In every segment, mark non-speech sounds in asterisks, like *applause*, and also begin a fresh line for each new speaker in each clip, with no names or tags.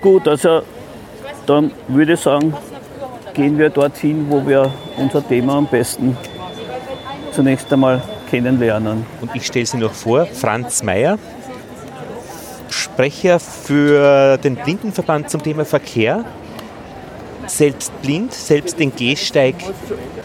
Gut, also dann würde ich sagen, gehen wir dorthin, wo wir unser Thema am besten zunächst einmal kennenlernen.
Und ich stelle Sie noch vor, Franz Mayer, Sprecher für den Blindenverband zum Thema Verkehr, selbst blind, selbst den Gehsteig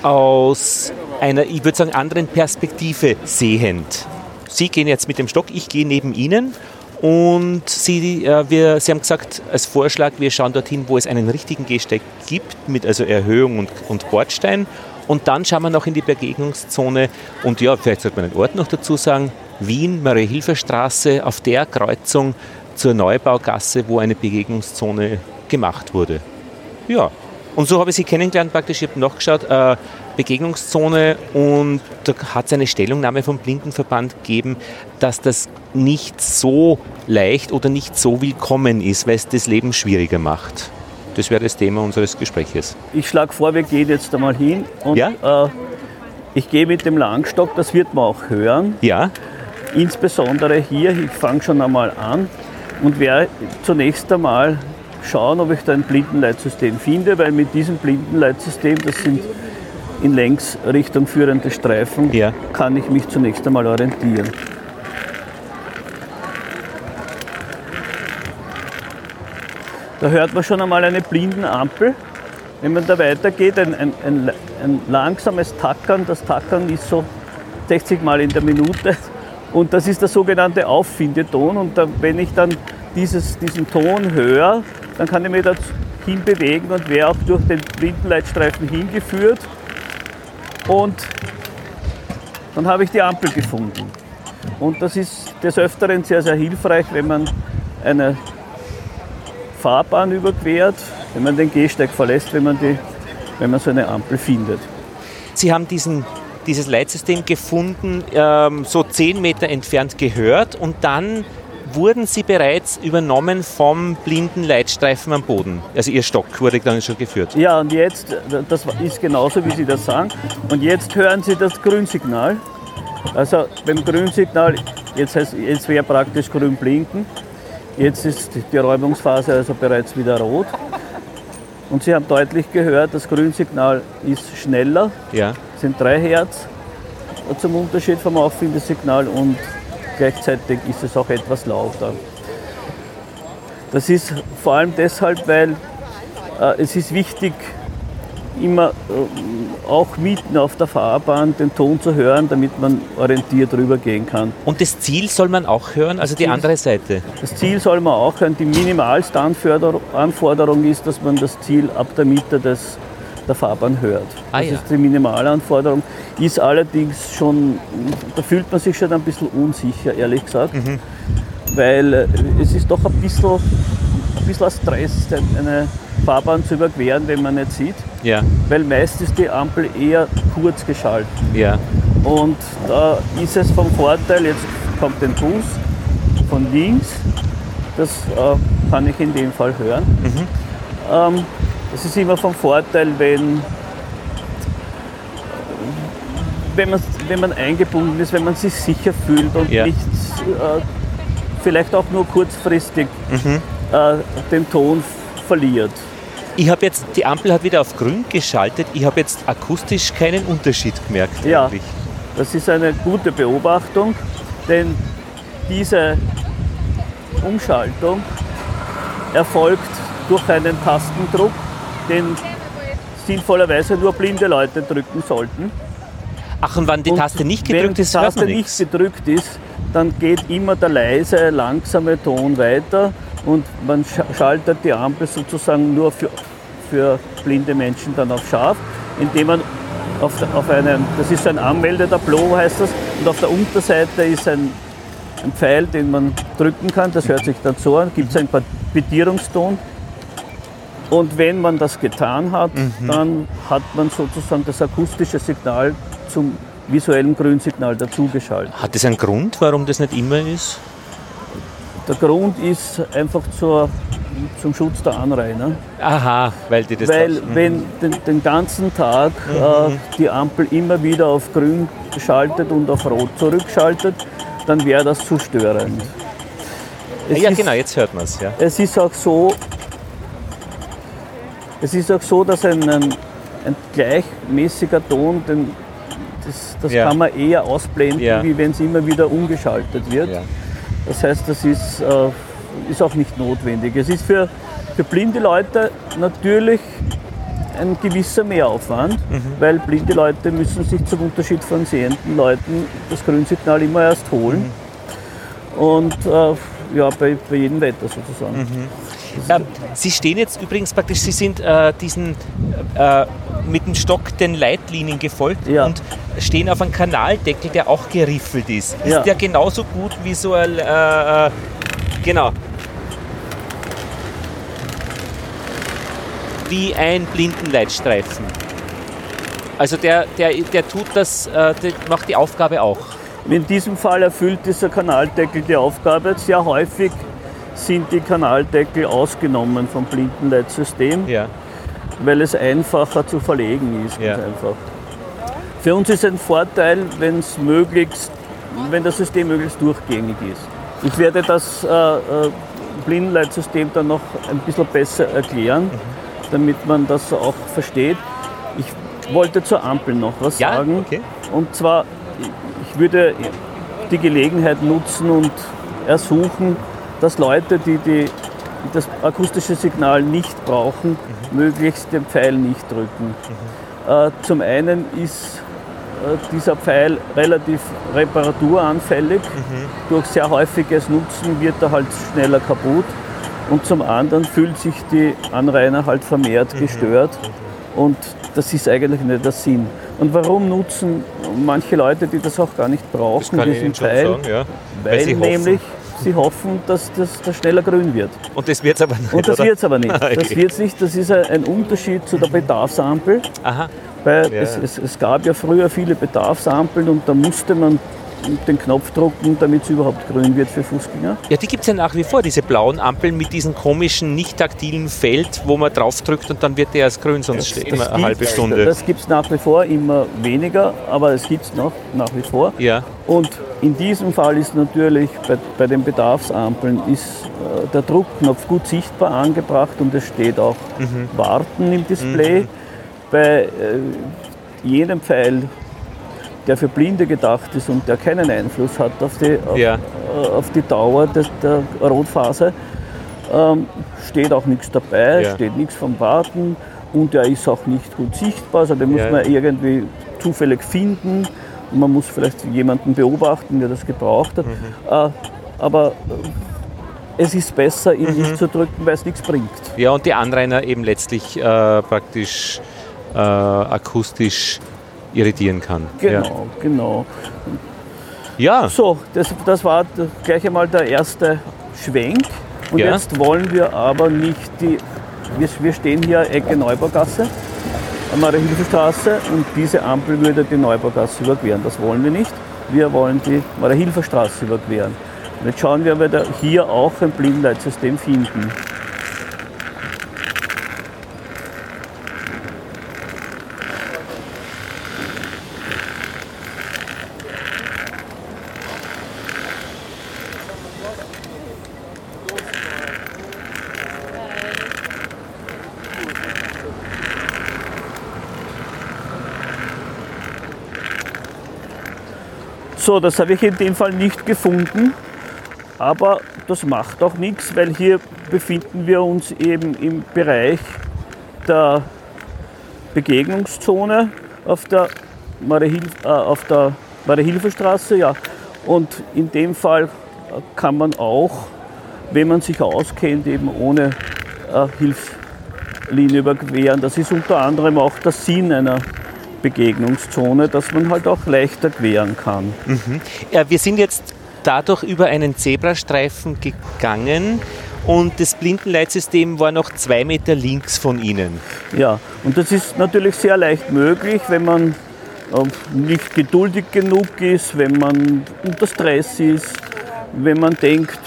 aus einer, ich würde sagen, anderen Perspektive sehend. Sie gehen jetzt mit dem Stock, ich gehe neben Ihnen und Sie, äh, wir, Sie haben gesagt, als Vorschlag, wir schauen dorthin, wo es einen richtigen Gehsteig gibt, mit also Erhöhung und, und Bordstein. Und dann schauen wir noch in die Begegnungszone. Und ja, vielleicht sollte man einen Ort noch dazu sagen. Wien, Marie-Hilfer-Straße, auf der Kreuzung zur Neubaugasse, wo eine Begegnungszone gemacht wurde. Ja, und so habe ich sie kennengelernt praktisch. Ich habe nachgeschaut, äh, Begegnungszone und da hat es eine Stellungnahme vom Blindenverband gegeben, dass das nicht so leicht oder nicht so willkommen ist, weil es das Leben schwieriger macht. Das wäre das Thema unseres Gespräches.
Ich schlage vor, wir gehen jetzt einmal hin und
Ja?
äh, ich gehe mit dem Langstock, das wird man auch hören.
Ja,
Insbesondere hier, ich fange schon einmal an und werde zunächst einmal schauen, ob ich da ein Blindenleitsystem finde, weil mit diesem Blindenleitsystem, das sind in Längsrichtung führende Streifen,
Ja.
kann ich mich zunächst einmal orientieren. Da hört man schon einmal eine Blindenampel. Wenn man da weitergeht, ein, ein, ein, ein langsames Tackern. Das Tackern ist so 60 Mal in der Minute. Und das ist der sogenannte Auffindeton. Und da, wenn ich dann dieses, diesen Ton höre, dann kann ich mich da hinbewegen und wäre auch durch den Blindenleitstreifen hingeführt. Und dann habe ich die Ampel gefunden. Und das ist des Öfteren sehr, sehr hilfreich, wenn man eine Fahrbahn überquert, wenn man den Gehsteig verlässt, wenn man, die, wenn man so eine Ampel findet.
Sie haben diesen, dieses Leitsystem gefunden, ähm, so 10 Meter entfernt gehört und dann wurden Sie bereits übernommen vom blinden Leitstreifen am Boden. Also Ihr Stock wurde dann schon geführt.
Ja, und jetzt, das ist genauso, wie Sie das sagen. Und jetzt hören Sie das Grünsignal. Also beim Grünsignal, jetzt, heißt- jetzt wäre praktisch grün blinken. Jetzt ist die Räumungsphase also bereits wieder rot. Und Sie haben deutlich gehört, das Grünsignal ist schneller,
Ja.
Es sind 3 Hertz zum Unterschied vom Auffindesignal und gleichzeitig ist es auch etwas lauter. Das ist vor allem deshalb, weil äh, es ist wichtig, immer äh, auch mitten auf der Fahrbahn den Ton zu hören, damit man orientiert rübergehen kann.
Und das Ziel soll man auch hören, also die andere Seite.
Das Ziel soll man auch hören. Die minimalste Anforderung, Anforderung ist, dass man das Ziel ab der Mitte des, der Fahrbahn hört.
Ah,
das
ja.
ist die Minimalanforderung. Ist allerdings schon, da fühlt man sich schon ein bisschen unsicher, ehrlich gesagt.
Mhm.
Weil äh, es ist doch ein bisschen, ein bisschen ein Stress, eine Fahrbahn zu überqueren, wenn man nicht sieht.
Ja,
Weil meist ist die Ampel eher kurz geschaltet.
ja.
Und da ist es vom Vorteil, jetzt kommt ein Bus von links, das äh, kann ich in dem Fall hören. Ähm, es ist immer vom Vorteil, wenn, wenn, man, wenn man eingebunden ist, wenn man sich sicher fühlt und
Ja.
nicht äh, vielleicht auch nur kurzfristig äh, den Ton verliert.
Ich habe jetzt, die Ampel hat wieder auf grün geschaltet. Ich habe jetzt akustisch keinen Unterschied gemerkt.
Ja.
eigentlich.
Das ist eine gute Beobachtung, denn diese Umschaltung erfolgt durch einen Tastendruck, den sinnvollerweise nur blinde Leute drücken sollten.
Ach, und wenn die
Und
Taste nicht
wenn
gedrückt
die
ist, hört
Taste
man
nicht
nichts.
gedrückt ist, dann geht immer der leise, langsame Ton weiter und man sch- schaltet die Ampel sozusagen nur für, für blinde Menschen dann auf scharf, indem man auf, auf einem, das ist ein Anmeldetableau heißt das, und auf der Unterseite ist ein, ein Pfeil, den man drücken kann, das hört sich dann so an, gibt es einen Petierungston. Und wenn man das getan hat,
Mhm.
dann hat man sozusagen das akustische Signal zum visuellen Grünsignal dazugeschaltet.
Hat es einen Grund, warum das nicht immer ist?
Der Grund ist einfach zur, zum Schutz der Anrainer.
Aha, weil die das
Weil
Mhm.
wenn den, den ganzen Tag äh, die Ampel immer wieder auf grün schaltet und auf rot zurückschaltet, dann wäre das zu störend. Es
ja,
ist,
genau, jetzt hört man es. Ja.
Es ist auch so, Es ist auch so, dass ein, ein, ein gleichmäßiger Ton, den, das, das
Ja.
kann man eher ausblenden,
Ja.
wie wenn es immer wieder umgeschaltet wird.
Ja.
Das heißt, das ist, äh, ist auch nicht notwendig. Es ist für, für blinde Leute natürlich ein gewisser Mehraufwand,
Mhm.
weil blinde Leute müssen sich zum Unterschied von sehenden Leuten das Grünsignal immer erst holen.
Mhm.
Und äh, ja, bei, bei jedem Wetter sozusagen.
Mhm. Ähm, Sie stehen jetzt übrigens praktisch, Sie sind äh, diesen äh, mit dem Stock den Leitlinien gefolgt
Ja.
und stehen auf einem Kanaldeckel, der auch geriffelt ist. Ist
Ja.
der genauso gut wie so ein äh, äh, genau. Wie ein Blindenleitstreifen. Also der, der, der tut das, äh, der macht die Aufgabe auch.
In diesem Fall erfüllt dieser Kanaldeckel die Aufgabe. Sehr häufig sind die Kanaldeckel ausgenommen vom Blindenleitsystem,
Ja.
weil es einfacher zu verlegen ist.
Ja.
Einfach. Für uns ist ein Vorteil, wenn es möglichst, wenn das System möglichst durchgängig ist. Ich werde das äh, äh, Blindenleitsystem dann noch ein bisschen besser erklären, damit man das auch versteht. Ich wollte zur Ampel noch was
Ja,
sagen.
okay.
Und zwar, ich würde die Gelegenheit nutzen und ersuchen, dass Leute, die, die das akustische Signal nicht brauchen, möglichst den Pfeil nicht drücken. Äh, zum einen ist äh, dieser Pfeil relativ reparaturanfällig. Durch sehr häufiges Nutzen wird er halt schneller kaputt. Und zum anderen fühlt sich die Anrainer halt vermehrt gestört. Und das ist eigentlich nicht der Sinn. Und warum nutzen manche Leute, die das auch gar nicht brauchen, diesen Pfeil?
ja.
Weil,
hoffen.
nämlich sie hoffen, dass das, das schneller grün wird.
Und das wird es aber nicht.
Und das wird es aber nicht. *laughs* Das wird's nicht. Das ist ein- ein Unterschied zu der Bedarfsampel.
Aha.
Weil
Ja.
es, es, es gab ja früher viele Bedarfsampeln und da musste man den Knopf drücken, damit es überhaupt grün wird für Fußgänger.
Ja, die gibt es ja nach wie vor, diese blauen Ampeln mit diesem komischen, nicht taktilen Feld, wo man draufdrückt und dann wird der erst grün, sonst steht immer eine halbe Stunde.
Das gibt es nach wie vor, immer weniger, aber es gibt es noch nach wie vor.
Ja,
Und in diesem Fall ist natürlich bei, bei den Bedarfsampeln ist äh, der Druckknopf gut sichtbar angebracht und es steht auch
Mhm.
Warten im Display. Bei äh, jenem Pfeil, der für Blinde gedacht ist und der keinen Einfluss hat auf die, auf,
Ja.
auf die Dauer des, der Rotphase, ähm, steht auch nichts dabei,
Ja.
steht nichts vom Warten und er ist auch nicht gut sichtbar, also den muss
Ja.
man irgendwie zufällig finden. Und Man muss vielleicht jemanden beobachten, der das gebraucht hat. Äh, aber äh, es ist besser, ihn nicht zu drücken, weil es nichts bringt.
ja und die Anrainer eben letztlich äh, praktisch äh, akustisch irritieren kann.
Genau, genau.
Ja, ja.
So, das, das war gleich einmal der erste Schwenk. Und
Ja.
jetzt wollen wir aber nicht die. Wir, wir stehen hier Ecke Neubaugasse, am Maria-Hilfer-Straße und diese Ampel würde die Neubaugasse überqueren. Das wollen wir nicht. Wir wollen die Maria-Hilfer-Straße überqueren. Und jetzt schauen wir, ob wir hier auch ein Blindleitsystem finden. So, das habe ich in dem Fall nicht gefunden, aber das macht auch nichts, weil hier befinden wir uns eben im Bereich der Begegnungszone auf der Mariahilf- äh. Ja. Und in dem Fall äh, kann man auch, wenn man sich auskennt, eben ohne äh, Hilfslinie überqueren. Das ist unter anderem auch der Sinn einer Begegnungszone, dass man halt auch leichter queren kann.
Ja, wir sind jetzt dadurch über einen Zebrastreifen gegangen und das Blindenleitsystem war noch zwei Meter links von Ihnen.
Ja, und das ist natürlich sehr leicht möglich, wenn man äh, nicht geduldig genug ist, wenn man unter Stress ist, wenn man denkt,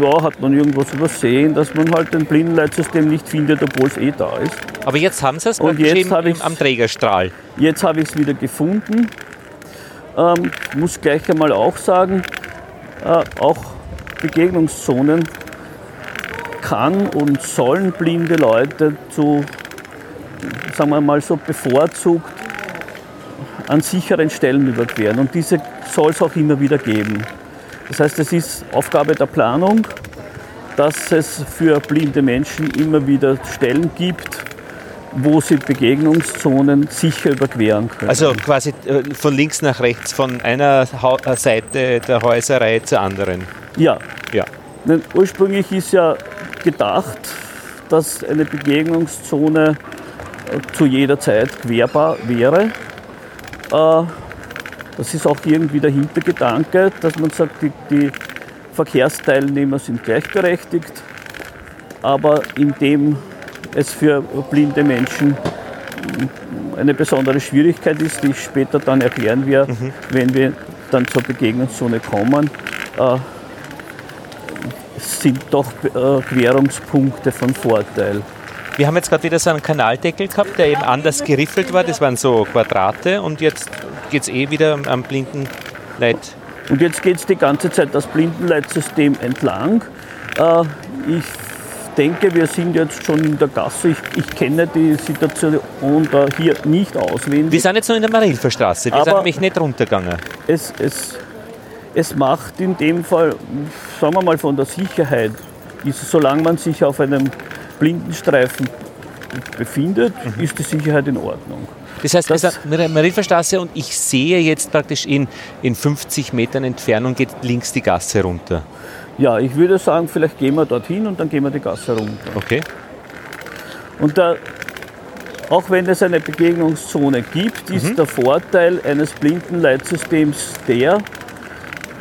ja, hat man irgendwas übersehen, dass man halt ein Blindenleitsystem nicht findet, obwohl es eh da ist.
Aber jetzt haben Sie es
Und jetzt
eben
hab
im-
ich's-
am Trägerstrahl.
Jetzt habe ich es wieder gefunden. Ähm, muss gleich einmal auch sagen, äh, auch Begegnungszonen kann und sollen blinde Leute zu sagen wir mal so, bevorzugt an sicheren Stellen überqueren. Und diese soll es auch immer wieder geben. Das heißt, es ist Aufgabe der Planung, dass es für blinde Menschen immer wieder Stellen gibt, wo sie Begegnungszonen sicher überqueren können.
Also quasi äh, von links nach rechts, von einer äh, Seite der Häuserreihe zur anderen.
Ja.
Ja.
Denn ursprünglich ist ja gedacht, dass eine Begegnungszone äh, zu jeder Zeit querbar wäre. Das ist auch irgendwie der Hintergedanke, dass man sagt, die, die Verkehrsteilnehmer sind gleichberechtigt, aber indem es für blinde Menschen eine besondere Schwierigkeit ist, die ich später dann erklären werde, mhm. wenn wir dann zur Begegnungszone kommen, äh, sind doch äh, Querungspunkte von Vorteil.
Wir haben jetzt gerade wieder so einen Kanaldeckel gehabt, der eben anders geriffelt war. Das waren so Quadrate und jetzt geht es eh wieder am Blindenleit.
Und jetzt geht es die ganze Zeit das Blindenleitsystem entlang. Äh, ich denke, wir sind jetzt schon in der Gasse. Ich, ich kenne die Situation da hier nicht auswendig.
Wir sind jetzt noch in der Marilferstraße. Wir Aber sind nämlich nicht runtergegangen.
Es, es, es macht in dem Fall, sagen wir mal von der Sicherheit, ist, solange man sich auf einem Blindenstreifen befindet, mhm. ist die Sicherheit in Ordnung.
Das heißt, das also Marilferstraße und ich sehe jetzt praktisch in, in 50 Metern Entfernung geht links die Gasse runter.
Ja, ich würde sagen, vielleicht gehen wir dorthin und dann gehen wir die Gasse runter.
Okay.
Und da, auch wenn es eine Begegnungszone gibt, ist mhm. der Vorteil eines Blindenleitsystems der,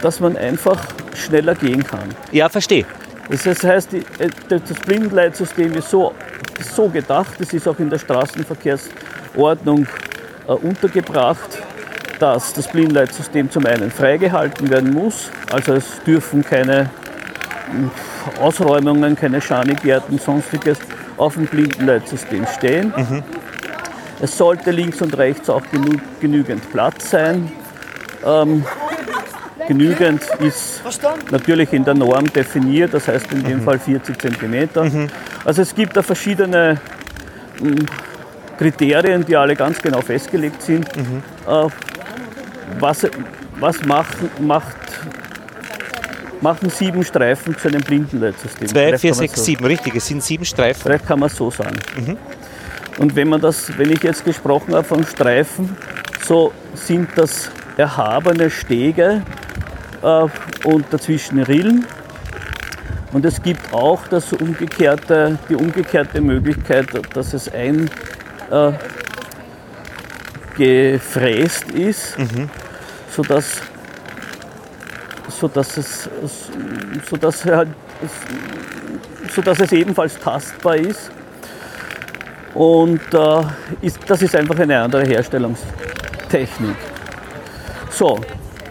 dass man einfach schneller gehen kann.
Ja, verstehe.
Das heißt, äh, das Blindenleitsystem ist so, so gedacht, es ist auch in der Straßenverkehrsordnung äh, untergebracht, dass das Blindenleitsystem zum einen freigehalten werden muss, also es dürfen keine Ausräumungen, keine Schanigärten, sonstiges auf dem Blindenleitsystem stehen. Mhm. Es sollte links und rechts auch genü genügend Platz sein. Ähm, genügend ist natürlich in der Norm definiert, das heißt in dem mhm. Fall 40 cm. Mhm. Also es gibt da verschiedene Kriterien, die alle ganz genau festgelegt sind. Mhm. Äh, was, was macht, macht machen sieben Streifen zu einem Blindenleitsystem.
Zwei, vier, sechs, so, sieben, richtig, es sind sieben Streifen.
Vielleicht kann man so sagen. Mhm. Und wenn man das, wenn ich jetzt gesprochen habe von Streifen, so sind das erhabene Stege äh, und dazwischen Rillen. Und es gibt auch das umgekehrte, die umgekehrte Möglichkeit, dass es ein äh, gefräst ist, mhm. sodass sodass es, sodass halt, sodass es ebenfalls tastbar ist. Und äh, ist, das ist einfach eine andere Herstellungstechnik. So,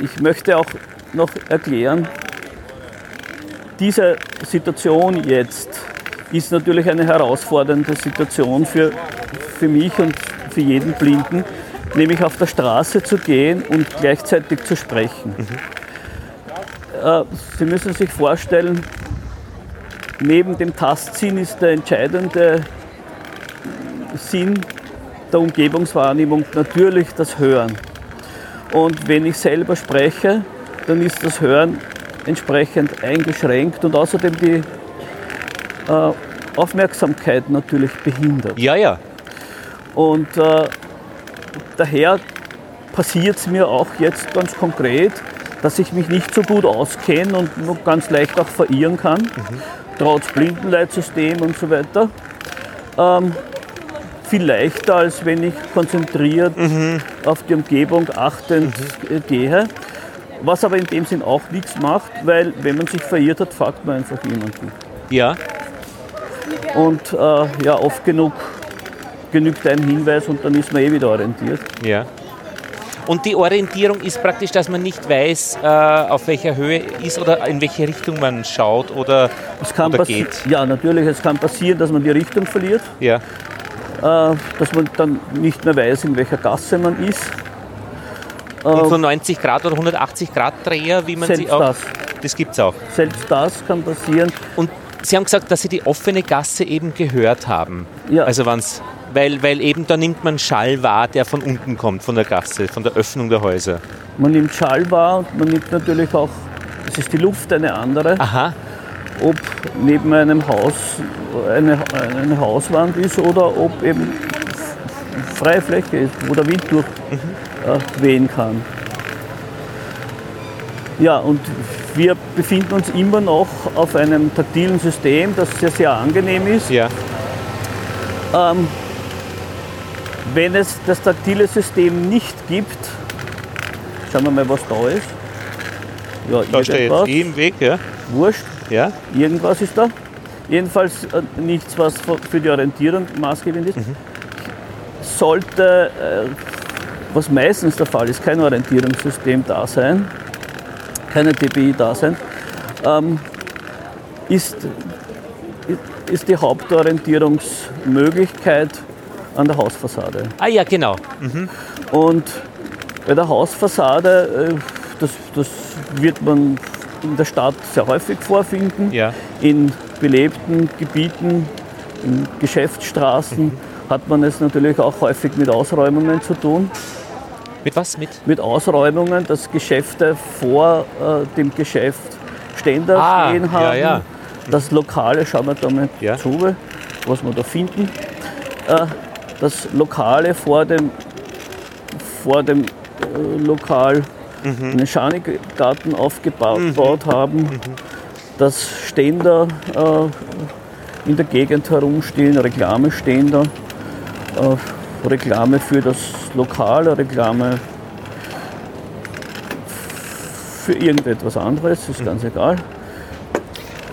ich möchte auch noch erklären, diese Situation jetzt ist natürlich eine herausfordernde Situation für, für mich und für jeden Blinden, nämlich auf der Straße zu gehen und gleichzeitig zu sprechen. Mhm. Äh, Sie müssen sich vorstellen, neben dem Tastsinn ist der entscheidende Sinn der Umgebungswahrnehmung natürlich das Hören. Und wenn ich selber spreche, dann ist das Hören entsprechend eingeschränkt und außerdem die Aufmerksamkeit natürlich behindert.
Ja, ja.
Und äh, daher passiert es mir auch jetzt ganz konkret, dass ich mich nicht so gut auskenne und nur ganz leicht auch verirren kann, mhm. trotz Blindenleitsystem und so weiter. Ähm, viel leichter, als wenn ich konzentriert mhm. auf die Umgebung achtend mhm. gehe. Was aber in dem Sinn auch nichts macht, weil wenn man sich verirrt hat, fragt man einfach jemanden.
Ja.
Und äh, ja, oft genug genügt ein Hinweis und dann ist man eh wieder orientiert.
Ja. Und die Orientierung ist praktisch, dass man nicht weiß, äh, auf welcher Höhe ist oder in welche Richtung man schaut oder,
es kann
oder geht.
Ja, natürlich, es kann passieren, dass man die Richtung verliert.
Ja.
Äh, dass man dann nicht mehr weiß, in welcher Gasse man ist.
Und so 90 Grad oder 180 Grad Dreher, wie man sie auch.
Das,
das gibt es auch.
Selbst das kann passieren.
Und Sie haben gesagt, dass Sie die offene Gasse eben gehört haben.
Ja.
Also wenn es Weil, weil eben da nimmt man Schall wahr, der von unten kommt, von der Gasse, von der Öffnung der Häuser.
Man nimmt Schall wahr und man nimmt natürlich auch, es ist die Luft eine andere,
Aha,
ob neben einem Haus eine, eine Hauswand ist oder ob eben freie Fläche ist, wo der Wind durch äh, wehen kann. Ja, und wir befinden uns immer noch auf einem taktilen System, das sehr, sehr angenehm ist.
ja.
Ähm, wenn es das taktile System nicht gibt, schauen wir mal, was da ist. Ja,
Da steht
irgendwas.
eh im Weg, ja.
Wurscht,
Ja,
irgendwas ist da. Jedenfalls äh, nichts, was für die Orientierung maßgebend ist. Sollte, äh, was meistens der Fall ist, kein Orientierungssystem da sein, keine TPI da sein, ähm, ist, ist die Hauptorientierungsmöglichkeit an der Hausfassade.
ah ja, genau.
Und bei der Hausfassade, äh, das, das wird man in der Stadt sehr häufig vorfinden,
Ja.
in belebten Gebieten, in Geschäftsstraßen hat man es natürlich auch häufig mit Ausräumungen zu tun.
Mit was? Mit?
Mit Ausräumungen, dass Geschäfte vor äh, dem Geschäft Ständer
Ah,
stehen
ja,
haben.
ja.
Das Lokale, schauen wir da mal
Ja.
zu, was wir da finden. Äh, das Lokale vor dem, vor dem äh, Lokal
Mhm.
einen Schanigarten aufgebaut gebaut haben, dass Ständer äh, in der Gegend herumstehen, Reklameständer, äh, Reklame für das Lokal, Reklame für irgendetwas anderes, ist ganz egal.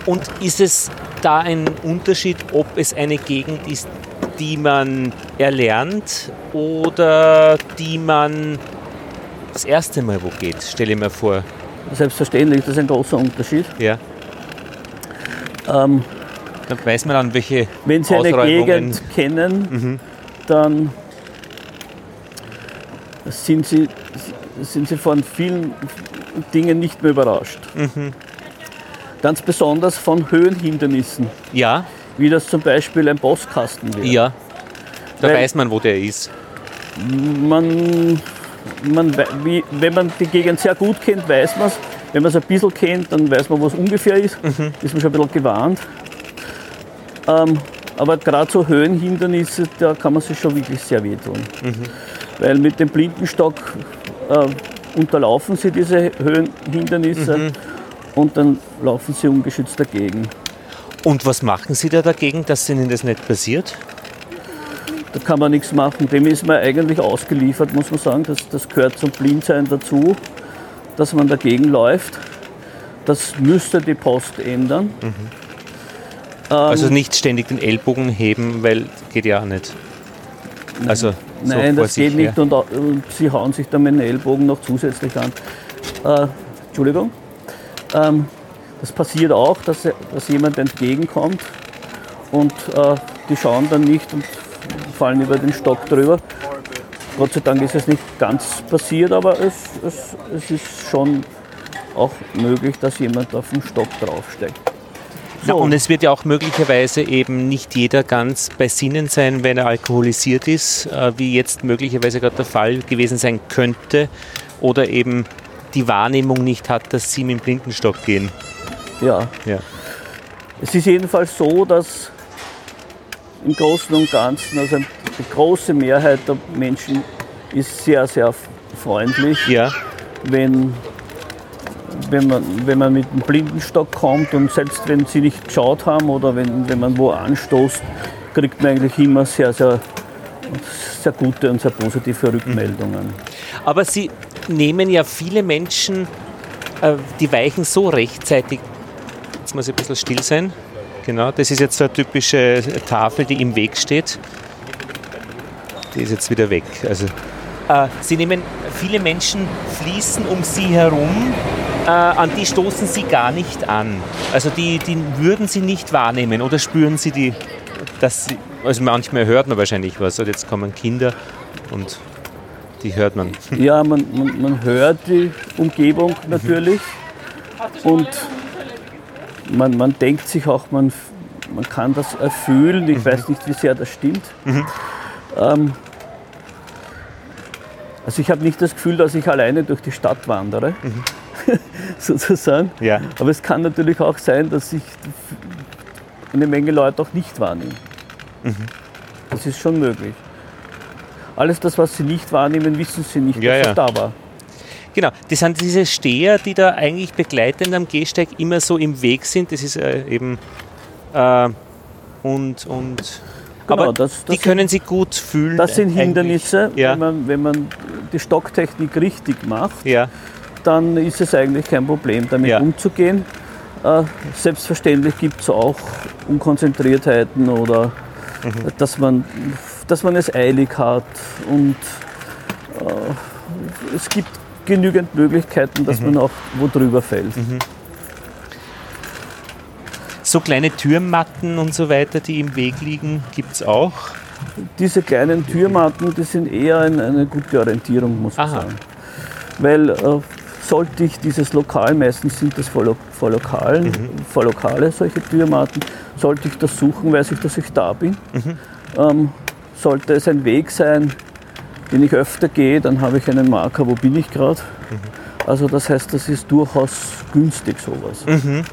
Und ist es da ein Unterschied, ob es eine Gegend ist, die man erlernt oder die man das erste Mal wo geht? Stelle ich mir vor.
Selbstverständlich, das ist ein großer Unterschied.
Ja.
Ähm,
Dann weiß man dann, welche
wenn Sie eine Gegend kennen, dann sind Sie, sind Sie von vielen Dingen nicht mehr überrascht. Ganz besonders von Höhenhindernissen,
Ja,
wie das zum Beispiel ein Postkasten wäre.
ja. Da
Weil-
weiß man, wo der ist.
Man, man, wie, wenn man die Gegend sehr gut kennt, weiß man es. Wenn man es ein bisschen kennt, dann weiß man, wo es ungefähr ist. Ist man schon ein bisschen gewarnt. Ähm, aber gerade so Höhenhindernisse, da kann man sich schon wirklich sehr wehtun. Weil mit dem Blindenstock äh, unterlaufen sie diese Höhenhindernisse und dann laufen sie ungeschützt dagegen.
Und was machen Sie da dagegen, dass Ihnen das nicht passiert?
Da kann man nichts machen. Dem ist man eigentlich ausgeliefert, muss man sagen. Das, das gehört zum Blindsein dazu, dass man dagegen läuft. Das müsste die Post ändern.
also nicht ständig den Ellbogen heben, weil geht ja auch nicht. Also so
Nein,
vor
das geht nicht und, au- und sie hauen sich dann mit den Ellbogen noch zusätzlich an. Äh, Entschuldigung. Ähm, das passiert auch, dass, dass jemand entgegenkommt und äh, die schauen dann nicht und fallen über den Stock drüber. Gott sei Dank ist es nicht ganz passiert, aber es, es, es ist schon auch möglich, dass jemand auf den Stock draufsteigt.
Ja, und es wird ja auch möglicherweise eben nicht jeder ganz bei Sinnen sein, wenn er alkoholisiert ist, äh, wie jetzt möglicherweise gerade der Fall gewesen sein könnte, oder eben die Wahrnehmung nicht hat, dass sie mit dem Blindenstock gehen.
ja.
Ja.
Es ist jedenfalls so, dass im Großen und Ganzen, also die große Mehrheit der Menschen ist sehr, sehr freundlich,
Ja,
wenn, wenn, man, wenn man mit dem Blindenstock kommt und selbst wenn sie nicht geschaut haben oder wenn, wenn man wo anstoßt, kriegt man eigentlich immer sehr, sehr, sehr gute und sehr positive Rückmeldungen.
aber sie nehmen ja viele Menschen, äh, die weichen so rechtzeitig. Jetzt muss ich ein bisschen still sein. Genau, das ist jetzt so eine typische Tafel, die im Weg steht. Die ist jetzt wieder weg. Also, sie nehmen, viele Menschen fließen um sie herum, äh, an die stoßen sie gar nicht an. Also die, die würden sie nicht wahrnehmen oder spüren sie die, dass sie, also manchmal hört man wahrscheinlich was. Und jetzt kommen Kinder und die hört man. *laughs*
Ja, man, man, man hört die Umgebung natürlich und man, man denkt sich auch, man, man kann das erfüllen. Ich weiß nicht, wie sehr das stimmt. Ähm, also ich habe nicht das Gefühl, dass ich alleine durch die Stadt wandere, *laughs* sozusagen.
Ja.
Aber es kann natürlich auch sein, dass ich eine Menge Leute auch nicht wahrnehme. Das ist schon möglich. Alles das, was sie nicht wahrnehmen, wissen sie nicht,
Ja,
dass
ja.
da war.
Genau, das sind diese Steher, die da eigentlich begleitend am Gehsteig immer so im Weg sind. Das ist äh, eben äh, und, und
Genau,
aber
das-
die
das
können sie gut fühlen.
Das sind. Hindernisse.
Ja.
Wenn, man, wenn man die Stocktechnik richtig macht,
Ja,
dann ist es eigentlich kein Problem, damit
Ja.
umzugehen. Äh, selbstverständlich gibt es auch Unkonzentriertheiten oder
Mhm.
dass, man, dass man es eilig hat. Und äh, es gibt genügend Möglichkeiten, dass
Mhm.
man auch wo drüber fällt.
So kleine Türmatten und so weiter, die im Weg liegen, gibt es auch.
Diese kleinen Türmatten, die sind eher ein, eine gute Orientierung, muss man sagen. Weil äh, sollte ich dieses Lokal, meistens sind das vor, vor, Lokalen,
Mhm.
vor Lokale solche Türmatten, sollte ich das suchen, weiß ich, dass ich da bin.
Mhm.
Ähm, sollte es ein Weg sein, den ich öfter gehe, dann habe ich einen Marker, wo bin ich gerade.
Mhm.
Also das heißt, das ist durchaus günstig sowas.
Mhm.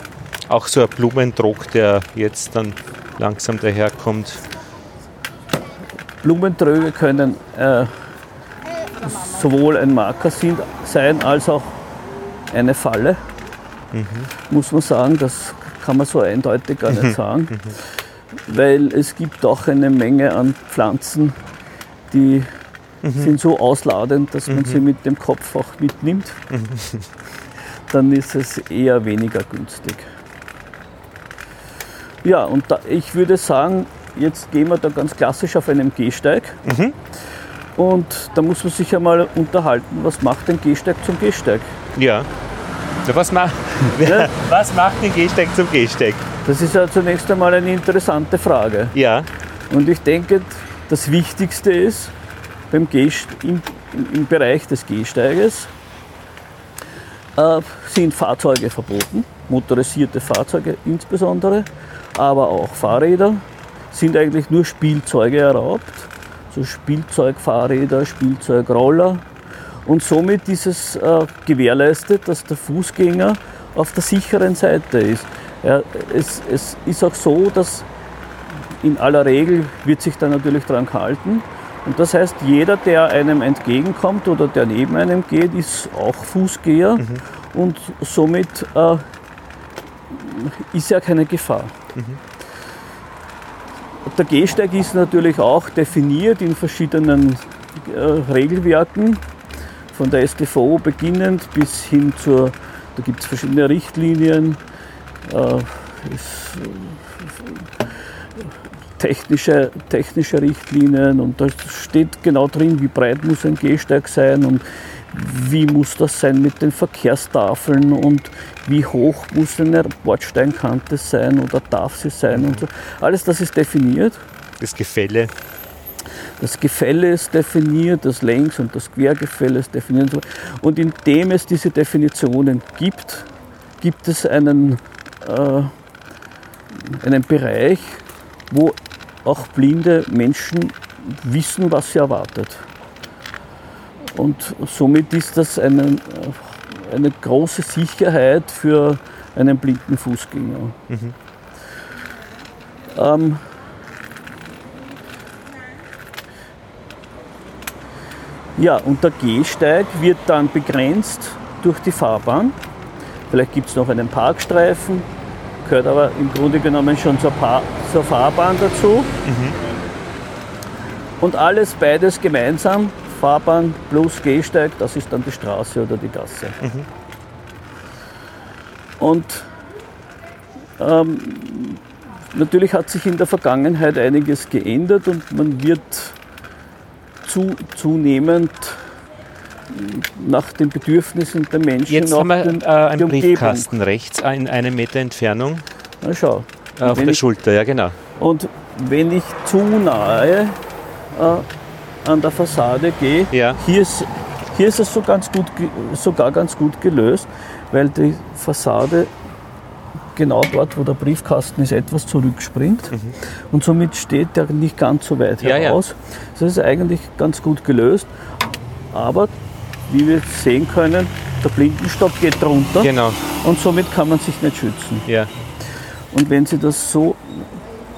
Auch so ein Blumendruck, der jetzt dann langsam daherkommt.
Blumentröge können äh, sowohl ein Marker sind, sein als auch eine Falle. Muss man sagen, das kann man so eindeutig gar nicht sagen. Weil es gibt auch eine Menge an Pflanzen, die sind so ausladend, dass man sie mit dem Kopf auch mitnimmt. Dann ist es eher weniger günstig. Ja, und da, ich würde sagen, jetzt gehen wir da ganz klassisch auf einem Gehsteig. Und da muss man sich einmal unterhalten, was macht ein Gehsteig zum Gehsteig?
Ja. ja was, ma *laughs* *laughs*
Ja.
was macht den Gehsteig zum Gehsteig?
Das ist ja zunächst einmal eine interessante Frage.
Ja.
Und ich denke, das Wichtigste ist beim Gehst im, im Bereich des Gehsteiges äh, sind Fahrzeuge verboten, motorisierte Fahrzeuge insbesondere, aber auch Fahrräder sind eigentlich nur Spielzeuge erlaubt, so Spielzeugfahrräder, Spielzeugroller. Und somit ist es äh, gewährleistet, dass der Fußgänger auf der sicheren Seite ist. Ja, es, es ist auch so, dass in aller Regel wird sich da natürlich dran gehalten. Und das heißt, jeder, der einem entgegenkommt oder der neben einem geht, ist auch Fußgeher und somit äh, ist ja keine Gefahr. Der Gehsteig ist natürlich auch definiert in verschiedenen äh, Regelwerken, von der STVO beginnend bis hin zur, da gibt es verschiedene Richtlinien, äh, es technische, technische Richtlinien und da steht genau drin, wie breit muss ein Gehsteig sein und wie muss das sein mit den Verkehrstafeln und wie hoch muss eine Bordsteinkante sein oder darf sie sein und so. Alles das ist definiert.
Das Gefälle.
Das Gefälle ist definiert, das Längs- und das Quergefälle ist definiert. und indem es diese Definitionen gibt, gibt es einen, äh, einen Bereich, wo auch blinde Menschen wissen, was sie erwartet. Und somit ist das eine, eine große Sicherheit für einen blinden Fußgänger. Ähm, Ja, und der Gehsteig wird dann begrenzt durch die Fahrbahn. Vielleicht gibt es noch einen Parkstreifen, gehört aber im Grunde genommen schon zur, pa zur Fahrbahn dazu. Und alles beides gemeinsam, Fahrbahn plus Gehsteig, das ist dann die Straße oder die Gasse. Und ähm, natürlich hat sich in der Vergangenheit einiges geändert und man wird zu, zunehmend nach den Bedürfnissen der Menschen
Jetzt haben wir
den,
äh, einen
Umgebung.
Briefkasten rechts in einem Meter Entfernung
Na schau.
äh, auf der
ich-
Schulter, ja genau.
Und wenn ich zu nahe äh, an der Fassade gehe,
Ja.
hier, ist, hier ist es so ganz gut, sogar ganz gut gelöst, weil die Fassade genau dort, wo der Briefkasten ist, etwas zurückspringt. Und somit steht der nicht ganz so weit
Ja, ja.
heraus. Das ist eigentlich ganz gut gelöst. Aber wie wir sehen können, der Blindenstock geht drunter
Genau,
und somit kann man sich nicht schützen.
ja.
Und wenn Sie das so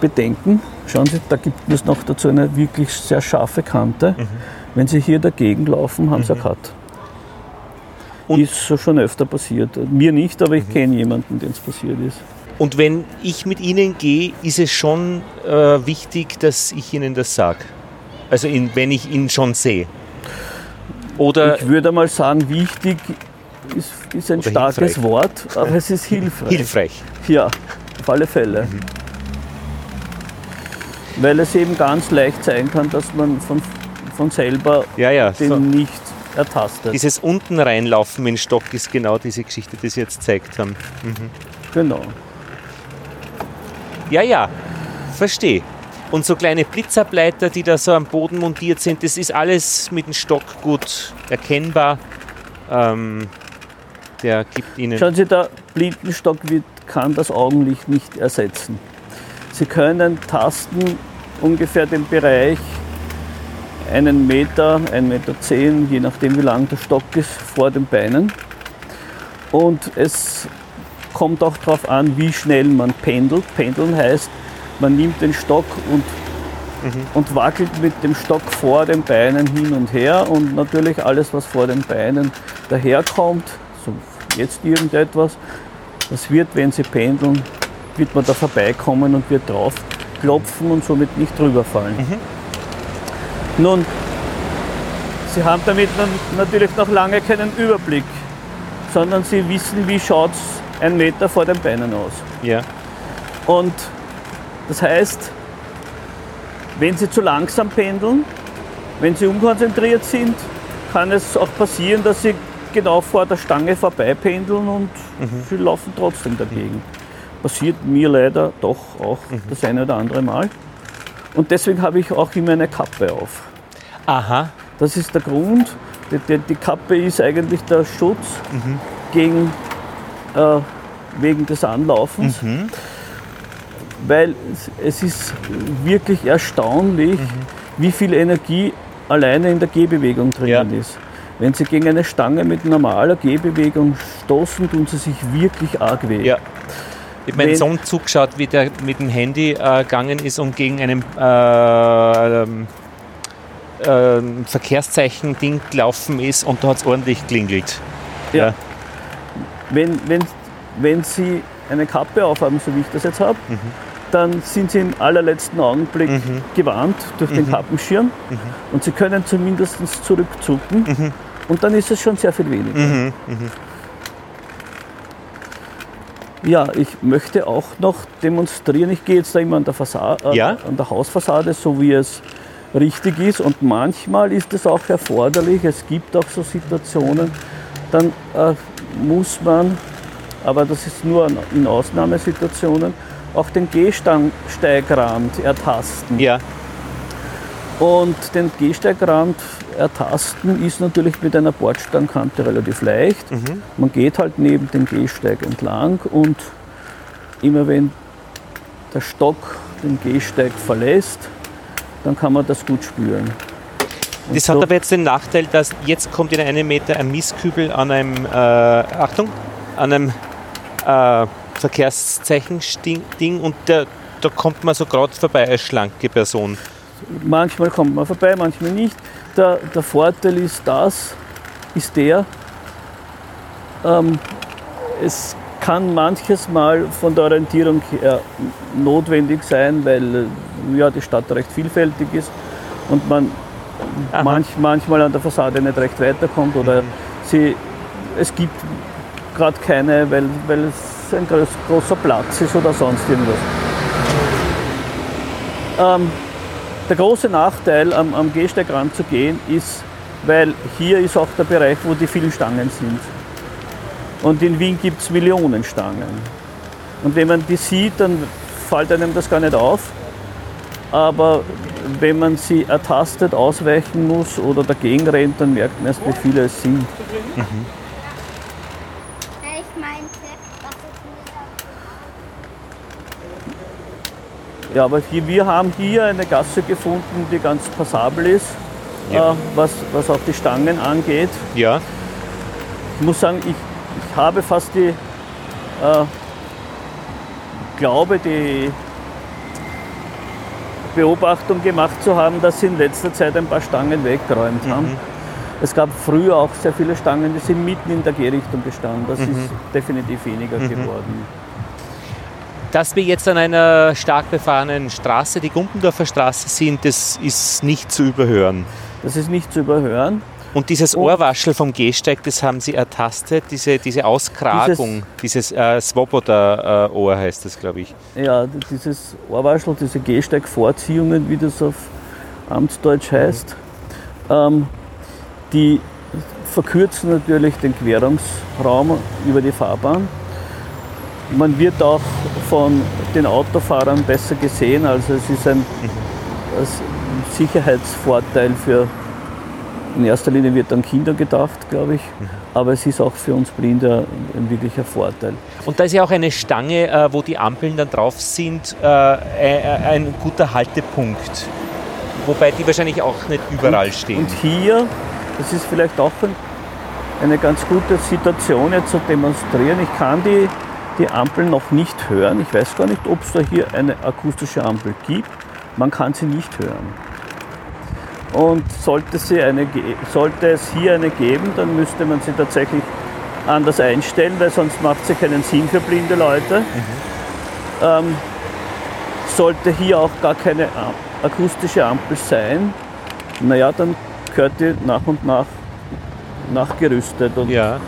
bedenken, schauen Sie, da gibt es noch dazu eine wirklich sehr scharfe Kante.
Mhm.
Wenn Sie hier dagegen laufen, haben Sie einen Cut.
Und- Mhm.
ist so schon öfter passiert. Mir nicht, aber ich kenne jemanden, dem es passiert ist.
Und wenn ich mit Ihnen gehe, ist es schon äh, wichtig, dass ich Ihnen das sage. Also in, wenn ich ihn schon sehe. Oder
Ich würde mal sagen, wichtig ist, ist ein starkes
hilfreich.
Wort, aber es ist *laughs* hilfreich.
hilfreich.
Ja, auf alle Fälle.
Mhm.
Weil es eben ganz leicht sein kann, dass man von, von selber
Ja, ja.
den
So.
nicht ertastet.
Dieses unten reinlaufen mit dem Stock ist genau diese Geschichte, die Sie jetzt gezeigt haben.
Genau.
Ja, ja, verstehe. Und so kleine Blitzableiter, die da so am Boden montiert sind, das ist alles mit dem Stock gut erkennbar. Ähm, der gibt Ihnen.
Schauen Sie, der Blindenstock wird, kann das Augenlicht nicht ersetzen. Sie können tasten ungefähr den Bereich einen Meter, ein Meter zehn, je nachdem wie lang der Stock ist, vor den Beinen. Und es kommt auch darauf an, wie schnell man pendelt. Pendeln heißt, man nimmt den Stock und, und wackelt mit dem Stock vor den Beinen hin und her. Und natürlich alles, was vor den Beinen daherkommt, so jetzt irgendetwas, das wird, wenn sie pendeln, wird man da vorbeikommen und wird drauf klopfen und somit nicht drüber fallen. Nun, Sie haben damit natürlich noch lange keinen Überblick, sondern Sie wissen, wie schaut es ein Meter vor den Beinen aus.
Ja,
Und das heißt, wenn Sie zu langsam pendeln, wenn Sie unkonzentriert sind, kann es auch passieren, dass Sie genau vor der Stange vorbei pendeln und Sie laufen trotzdem dagegen. Passiert mir leider doch auch das eine oder andere Mal. Und deswegen habe ich auch immer eine Kappe auf.
aha,
Das ist der Grund. Die, die, die Kappe ist eigentlich der Schutz gegen, äh, wegen des Anlaufens. Weil es, es ist wirklich erstaunlich, wie viel Energie alleine in der Gehbewegung drinnen
Ja.
ist. Wenn Sie gegen eine Stange mit normaler Gehbewegung stoßen, tun Sie sich wirklich arg weh.
ja. Ich habe meinen Sohn zugeschaut, wie der mit dem Handy äh, gegangen ist und gegen einen äh, ähm, Verkehrszeichen-Ding gelaufen ist und da hat es ordentlich klingelt.
Ja. Wenn, wenn, wenn Sie eine Kappe aufhaben, so wie ich das jetzt habe, dann sind Sie im allerletzten Augenblick gewarnt durch den Kappenschirm und Sie können zumindest zurückzucken und dann ist es schon sehr viel weniger. Ja, ich möchte auch noch demonstrieren. Ich gehe jetzt da immer an der, Fassade, äh,
Ja.
an der Hausfassade, so wie es richtig ist. Und manchmal ist es auch erforderlich. Es gibt auch so Situationen, dann äh, muss man, aber das ist nur in Ausnahmesituationen, auch den Gehsteigrand ertasten.
Ja,
Und den Gehsteigrand ertasten ist natürlich mit einer Bordsteinkante relativ leicht. Man geht halt neben dem Gehsteig entlang und immer wenn der Stock den Gehsteig verlässt, dann kann man das gut spüren. Und
das
so-
hat aber jetzt den Nachteil, dass jetzt kommt in einem Meter ein Mistkübel an einem, äh, Achtung, an einem äh, Verkehrszeichen-Ding und der, da kommt man so gerade vorbei als schlanke Person.
Manchmal kommt man vorbei, manchmal nicht. Der, der Vorteil ist das, ist der, ähm, es kann manches Mal von der Orientierung her notwendig sein, weil äh, ja, die Stadt recht vielfältig ist und man manch, manchmal an der Fassade nicht recht weiterkommt oder sie, es gibt gerade keine, weil, weil es ein groß, großer Platz ist oder sonst irgendwas. Ähm, der große Nachteil am, am Gehsteigrand zu gehen ist, weil hier ist auch der Bereich, wo die vielen Stangen sind. Und in Wien gibt es Millionen Stangen. Und wenn man die sieht, dann fällt einem das gar nicht auf. Aber wenn man sie ertastet, ausweichen muss oder dagegen rennt, dann merkt man erst, wie viele es sind.
Ich meinte, was ist
Ja, aber hier, wir haben hier eine Gasse gefunden, die ganz passabel ist,
Ja.
äh, was, was auch die Stangen angeht.
Ja,
Ich muss sagen, ich, ich habe fast die, äh, glaube, die Beobachtung gemacht zu haben, dass sie in letzter Zeit ein paar Stangen weggeräumt haben. Es gab früher auch sehr viele Stangen, die sind mitten in der Gehrichtung gestanden. Das ist definitiv weniger geworden.
Dass wir jetzt an einer stark befahrenen Straße, die Gumpendorfer Straße sind, das ist nicht zu überhören.
Das ist nicht zu überhören.
Und dieses Ohrwaschel vom Gehsteig, das haben Sie ertastet, diese, diese Auskragung, dieses, äh, Swoboda-Ohr heißt das, glaube ich.
Ja, dieses Ohrwaschel, diese Gehsteigvorziehungen, wie das auf Amtsdeutsch heißt, ähm, die verkürzen natürlich den Querungsraum über die Fahrbahn. Man wird auch von den Autofahrern besser gesehen, also es ist ein, ein Sicherheitsvorteil für, in erster Linie wird an Kinder gedacht, glaube ich, aber es ist auch für uns Blinde ein wirklicher Vorteil.
Und da ist ja auch eine Stange, äh, wo die Ampeln dann drauf sind, äh, ein, ein guter Haltepunkt. Wobei die wahrscheinlich auch nicht überall stehen.
Und hier, das ist vielleicht auch ein, eine ganz gute Situation jetzt zu demonstrieren. Ich kann die, die Ampel noch nicht hören. Ich weiß gar nicht, ob es da hier eine akustische Ampel gibt. Man kann sie nicht hören. Und sollte, sie eine, sollte es hier eine geben, dann müsste man sie tatsächlich anders einstellen, weil sonst macht sie keinen Sinn für blinde Leute. Ähm, sollte hier auch gar keine akustische Ampel sein, naja, dann gehört die nach und nach nachgerüstet. Und
ja.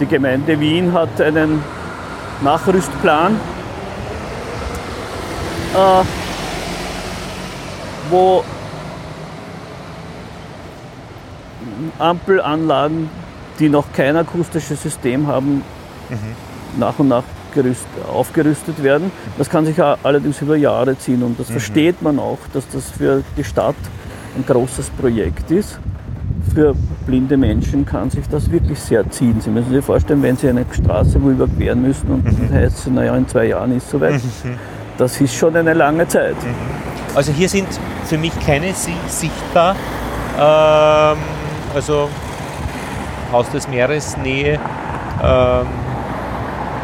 die Gemeinde Wien hat einen Nachrüstplan, äh, wo Ampelanlagen, die noch kein akustisches System haben, nach und nach gerüst, aufgerüstet werden. Das kann sich allerdings über Jahre ziehen und das versteht man auch, dass das für die Stadt ein großes Projekt ist. Für blinde Menschen kann sich das wirklich sehr ziehen. Sie müssen sich vorstellen, wenn Sie eine Straße wo überqueren müssen und dann heißt es, naja, in zwei Jahren ist es soweit. Das ist schon eine lange Zeit.
Also hier sind für mich keine sichtbar. Ähm, also Haus des Meeres, Nähe ähm,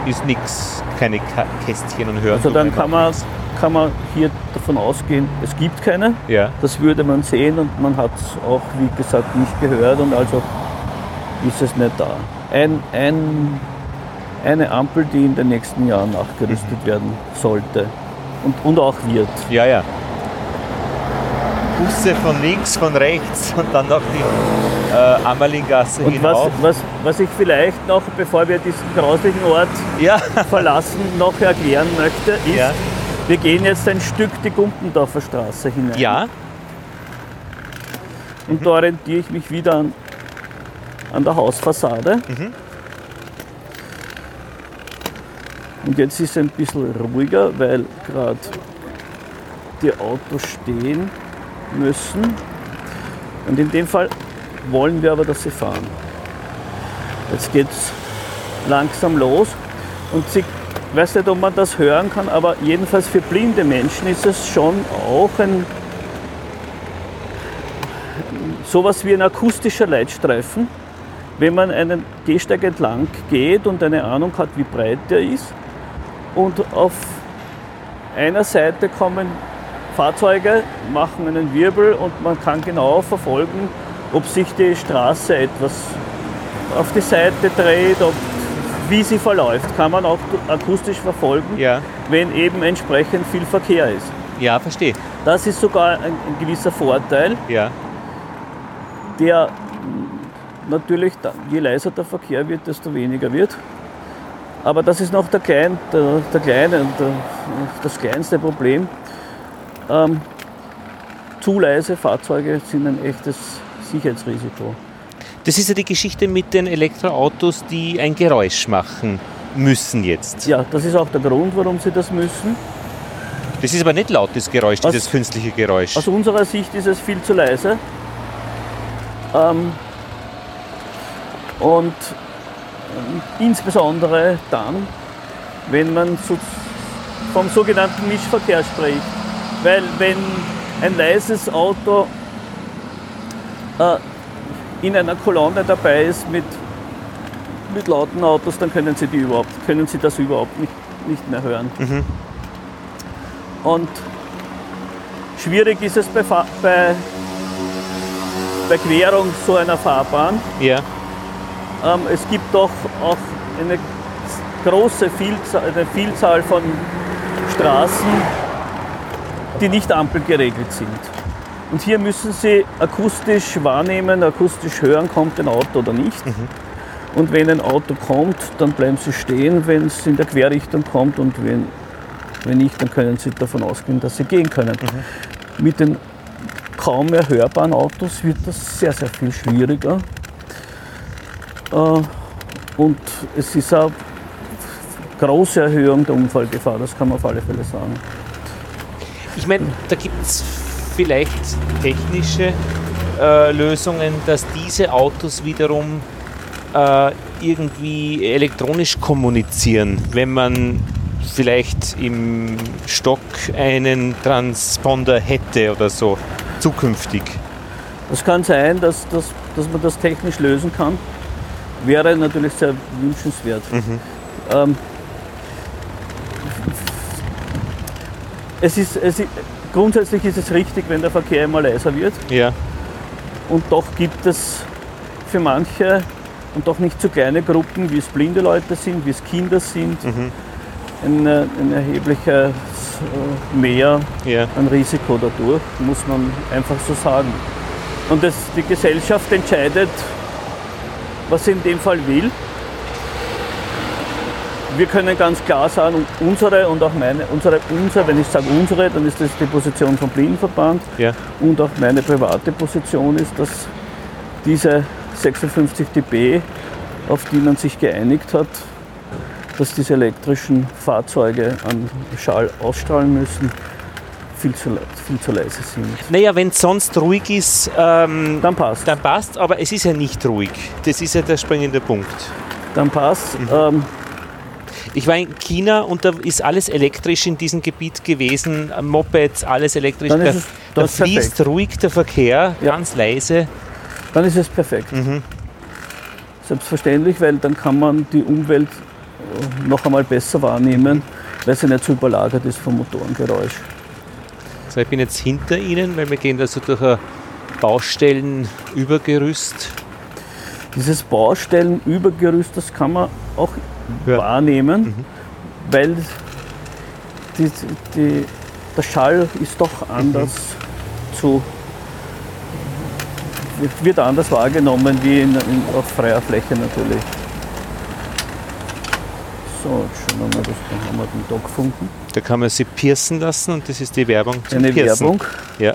ist nichts, keine Kästchen und Hörtürme.
Also dann kann man, kann man hier davon ausgehen, es gibt keine.
Ja,
Das würde man sehen und man hat es auch, wie gesagt, nicht gehört und also ist es nicht da. Ein, ein, eine Ampel, die in den nächsten Jahren nachgerüstet werden sollte und, und auch wird.
ja, ja. Busse von links, von rechts und dann noch die äh, Ammerlinggasse
Und was,
hinauf.
was, was ich vielleicht noch, bevor wir diesen grauslichen Ort
Ja,
verlassen, noch erklären möchte, ist,
Ja.
Wir gehen jetzt ein Stück die Gumpendorfer Straße hinein.
ja,
Und da orientiere ich mich wieder an, an der Hausfassade. Und jetzt ist es ein bisschen ruhiger, weil gerade die Autos stehen müssen. Und in dem Fall wollen wir aber, dass sie fahren. Jetzt geht es langsam los. Und sie, weiß nicht, ob man das hören kann, aber jedenfalls für blinde Menschen ist es schon auch ein, sowas wie ein akustischer Leitstreifen, wenn man einen Gehsteig entlang geht und eine Ahnung hat, wie breit der ist. Und auf einer Seite kommen Fahrzeuge, machen einen Wirbel und man kann genau verfolgen, ob sich die Straße etwas auf die Seite dreht, ob, wie sie verläuft. Kann man auch akustisch verfolgen,
ja,
wenn eben entsprechend viel Verkehr ist.
ja, verstehe.
Das ist sogar ein, gewisser Vorteil,
Ja,
der natürlich, je leiser der Verkehr wird, desto weniger wird. Aber das ist noch der, klein, der, der kleine, der, das kleinste Problem. Ähm, zu leise Fahrzeuge sind ein echtes Sicherheitsrisiko.
Das ist ja die Geschichte mit den Elektroautos, die ein Geräusch machen müssen jetzt.
Ja, das ist auch der Grund, warum sie das müssen.
Das ist aber nicht lautes Geräusch,
Aus-
dieses künstliche Geräusch.
Aus unserer Sicht ist es viel zu leise. Ähm, und ähm, insbesondere dann, wenn man so vom sogenannten Mischverkehr spricht. Weil wenn ein leises Auto äh, in einer Kolonne dabei ist mit, mit lauten Autos, dann können Sie, die überhaupt, können Sie das überhaupt nicht, nicht mehr hören. Und schwierig ist es bei, bei, bei Querung so einer Fahrbahn.
Ja.
Ähm, es gibt doch auch eine große Vielzahl, eine Vielzahl von Straßen, die nicht ampelgeregelt sind. Und hier müssen Sie akustisch wahrnehmen, akustisch hören, kommt ein Auto oder nicht. Und wenn ein Auto kommt, dann bleiben Sie stehen, wenn es in der Querrichtung kommt und wenn, wenn nicht, dann können Sie davon ausgehen, dass Sie gehen können. Mit den kaum mehr hörbaren Autos wird das sehr, sehr viel schwieriger. Äh, Und es ist eine große Erhöhung der Unfallgefahr, das kann man auf alle Fälle sagen.
Ich meine, da gibt es vielleicht technische äh, Lösungen, dass diese Autos wiederum äh, irgendwie elektronisch kommunizieren, wenn man vielleicht im Stock einen Transponder hätte oder so, zukünftig.
Es kann sein, dass, dass, dass man das technisch lösen kann. Wäre natürlich sehr wünschenswert. Ähm, es ist, es ist, grundsätzlich ist es richtig, wenn der Verkehr immer leiser wird.
Ja.
Und doch gibt es für manche und doch nicht so kleine Gruppen, wie es blinde Leute sind, wie es Kinder sind, ein, äh, ein erhebliches äh, Mehr
Ja.
ein Risiko dadurch, muss man einfach so sagen. Und das, die Gesellschaft entscheidet, was sie in dem Fall will. Wir können ganz klar sagen, unsere und auch meine, unsere, unsere, wenn ich sage unsere, dann ist das die Position vom Blindenverband
Ja.
und auch meine private Position ist, dass diese 56 dB, auf die man sich geeinigt hat, dass diese elektrischen Fahrzeuge an Schall ausstrahlen müssen, viel zu, viel zu leise sind.
Naja, wenn es sonst ruhig ist, ähm,
Dann passt.
dann passt, aber es ist ja nicht ruhig. Das ist ja der springende Punkt.
Dann passt.
Mhm.
Ähm,
Ich war in China und da ist alles elektrisch in diesem Gebiet gewesen, Mopeds, alles elektrisch.
Dann
da
ist es-
da fließt
perfekt.
ruhig der Verkehr,
Ja.
ganz leise.
dann ist es perfekt.
Mhm.
Selbstverständlich, weil dann kann man die Umwelt äh, noch einmal besser wahrnehmen, weil sie nicht so überlagert ist vom Motorengeräusch.
So, ich bin jetzt hinter Ihnen, weil wir gehen da so durch ein Baustellenübergerüst.
Dieses Baustellenübergerüst, das kann man auch
Ja.
wahrnehmen, weil die, die, der Schall ist doch anders zu wird- wird anders wahrgenommen wie in, in, auf freier Fläche natürlich. So, jetzt schauen wir mal, das dann haben wir den Dockfunken.
Da kann man sie piercen lassen und das ist die Werbung zum
Eine
Piercen.
Werbung.
Ja.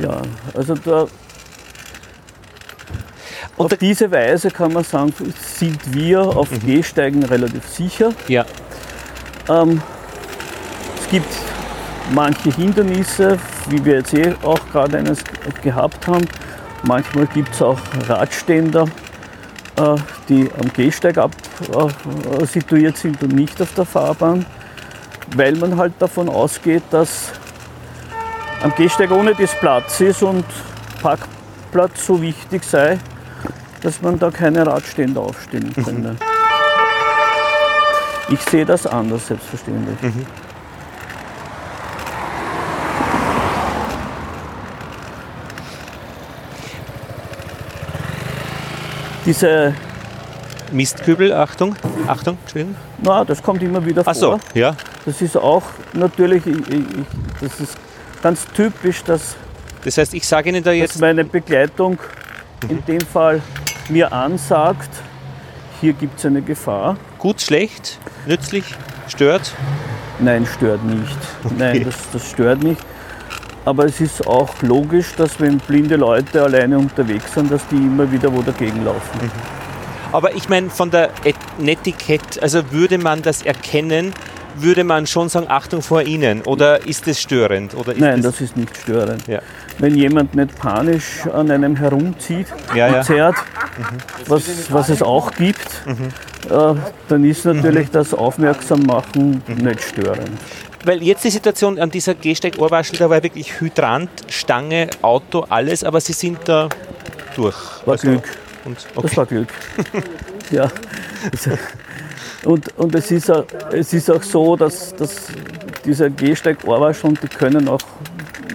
Ja, also da,
Und
auf diese Weise kann man sagen, sind wir auf
Mhm.
Gehsteigen relativ sicher.
ja.
Ähm, es gibt manche Hindernisse, wie wir jetzt eh auch gerade eines gehabt haben. Manchmal gibt es auch Radständer, äh, die am Gehsteig ab, äh, situiert sind und nicht auf der Fahrbahn, weil man halt davon ausgeht, dass am Gehsteig ohne das Platz ist und Parkplatz so wichtig sei, dass man da keine Radständer aufstellen könne. Ich sehe das anders, selbstverständlich. Diese,
Mistkübel, Achtung, Achtung, Entschuldigung.
na, das kommt immer wieder vor.
Ach so, ja.
Das ist auch natürlich, ich, ich, das ist ganz typisch, dass,
Das heißt, ich sage Ihnen da
dass
jetzt,
meine Begleitung in dem Fall mir ansagt, hier gibt es eine Gefahr.
gut, schlecht, nützlich, stört.
Nein, stört nicht. Nein, das, das stört nicht. Aber es ist auch logisch, dass wenn blinde Leute alleine unterwegs sind, dass die immer wieder wo dagegen laufen.
Aber ich meine, von der Et- Netiquette, also würde man das erkennen, würde man schon sagen, Achtung vor Ihnen? Oder ist das störend? Oder
Nein, das ist nicht störend.
Ja.
Wenn jemand nicht panisch an einem herumzieht
Ja,
und zerrt, was, was es auch gibt, äh, dann ist natürlich das Aufmerksam machen nicht störend.
Weil jetzt die Situation an dieser Gehsteig-Ohrwaschel, da war wirklich Hydrant, Stange, Auto, alles, aber Sie sind da durch.
War Glück.
Und,
Das
okay.
war Glück. *laughs* ja. *laughs* Und, und es, ist auch, es ist auch so, dass, dass dieser Gehsteig Ohrwascheln, die können auch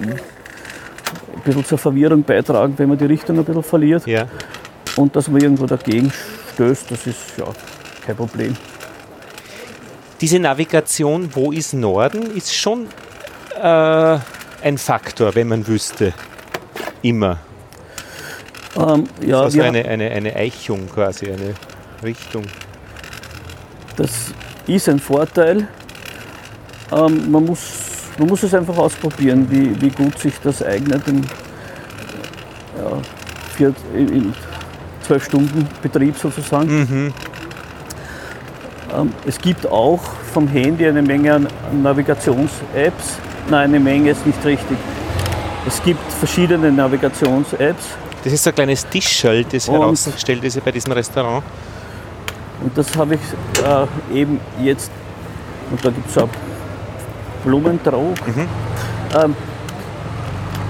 ein bisschen zur Verwirrung beitragen, wenn man die Richtung ein bisschen verliert.
Ja.
Und dass man irgendwo dagegen stößt, das ist ja kein Problem.
Diese Navigation, wo ist Norden, ist schon äh, ein Faktor, wenn man wüsste. Immer.
Ähm, ja,
Also
wir,
eine, eine, eine Eichung quasi, eine Richtung.
Das ist ein Vorteil. Ähm, man, muss, man muss es einfach ausprobieren, wie, wie gut sich das eignet im ja, vier, in, in zwölf Stunden Betrieb sozusagen. Ähm, es gibt auch vom Handy eine Menge an Navigations-Apps. Nein, eine Menge ist nicht richtig. Es gibt verschiedene Navigations-Apps
Das ist so ein kleines Tischschild, das herausgestellt ist bei diesem Restaurant.
Und das habe ich äh, eben jetzt, und da gibt es auch Blumentrog. Ähm,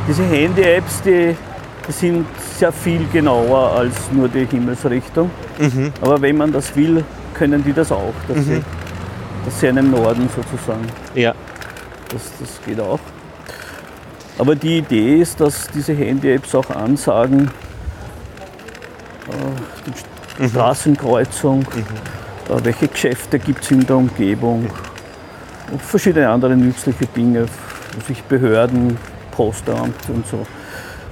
diese Handy-Apps, die, die sind sehr viel genauer als nur die Himmelsrichtung. Aber wenn man das will, können die das auch, dass, sie, dass sie einen Norden sozusagen,
Ja.
das, das geht auch. Aber die Idee ist, dass diese Handy-Apps auch ansagen, äh, die Straßenkreuzung, äh, welche Geschäfte gibt es in der Umgebung und verschiedene andere nützliche Dinge, sich Behörden, Postamt und so.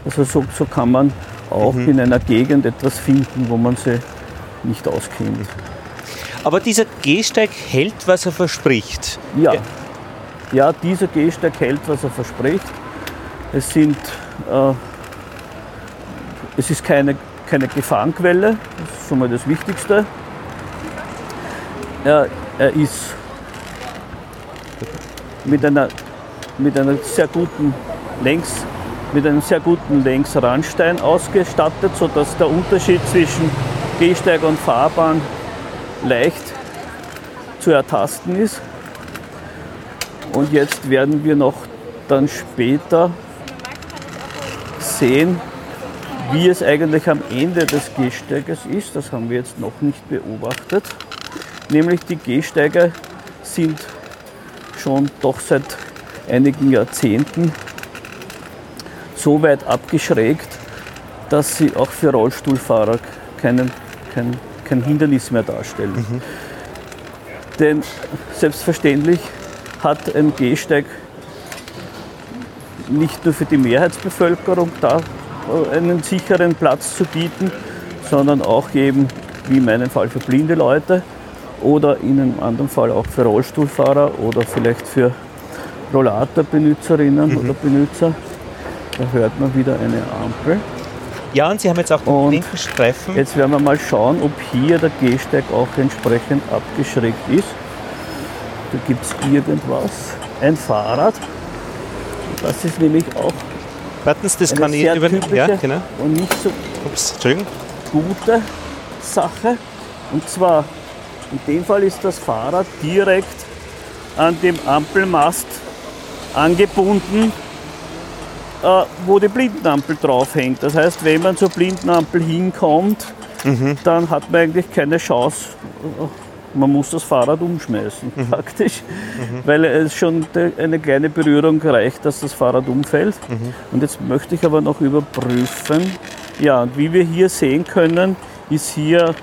Also so, so kann man auch in einer Gegend etwas finden, wo man sie nicht auskennt.
Aber dieser Gehsteig hält, was er verspricht.
Ja.
Ja.
ja, dieser Gehsteig hält, was er verspricht. Es sind, äh, es ist keine, keine Gefahrenquelle, das ist schon mal das Wichtigste. Er, er ist mit einer, mit einer sehr guten Längs, mit einem sehr guten Längsrandstein ausgestattet, sodass der Unterschied zwischen Gehsteig und Fahrbahn leicht zu ertasten ist. Und jetzt werden wir noch dann später sehen, wie es eigentlich am Ende des Gehsteiges ist. Das haben wir jetzt noch nicht beobachtet. Nämlich die Gehsteige sind schon doch seit einigen Jahrzehnten so weit abgeschrägt, dass sie auch für Rollstuhlfahrer keinen, kein, kein Hindernis mehr darstellen. Denn selbstverständlich hat ein Gehsteig nicht nur für die Mehrheitsbevölkerung da einen sicheren Platz zu bieten, sondern auch eben, wie in meinem Fall, für blinde Leute oder in einem anderen Fall auch für Rollstuhlfahrer oder vielleicht für Rollatorbenutzerinnen oder Benutzer. Da hört man wieder eine Ampel.
Ja, und Sie haben jetzt auch den
Und
linken Streifen.
Jetzt werden wir mal schauen, ob hier der Gehsteig auch entsprechend abgeschrägt ist. Da gibt es irgendwas. Ein Fahrrad. Das ist nämlich auch
Sie, das
eine
kann ich übernehmen. Ja, genau.
und nicht so
Ups,
gute Sache. Und zwar, in dem Fall ist das Fahrrad direkt an dem Ampelmast angebunden, äh, wo die Blindenampel draufhängt. Das heißt, wenn man zur Blindenampel hinkommt, dann hat man eigentlich keine Chance. Man muss das Fahrrad umschmeißen, praktisch, weil es schon eine kleine Berührung reicht, dass das Fahrrad umfällt. Und jetzt möchte ich aber noch überprüfen. Ja, und wie wir hier sehen können, ist hier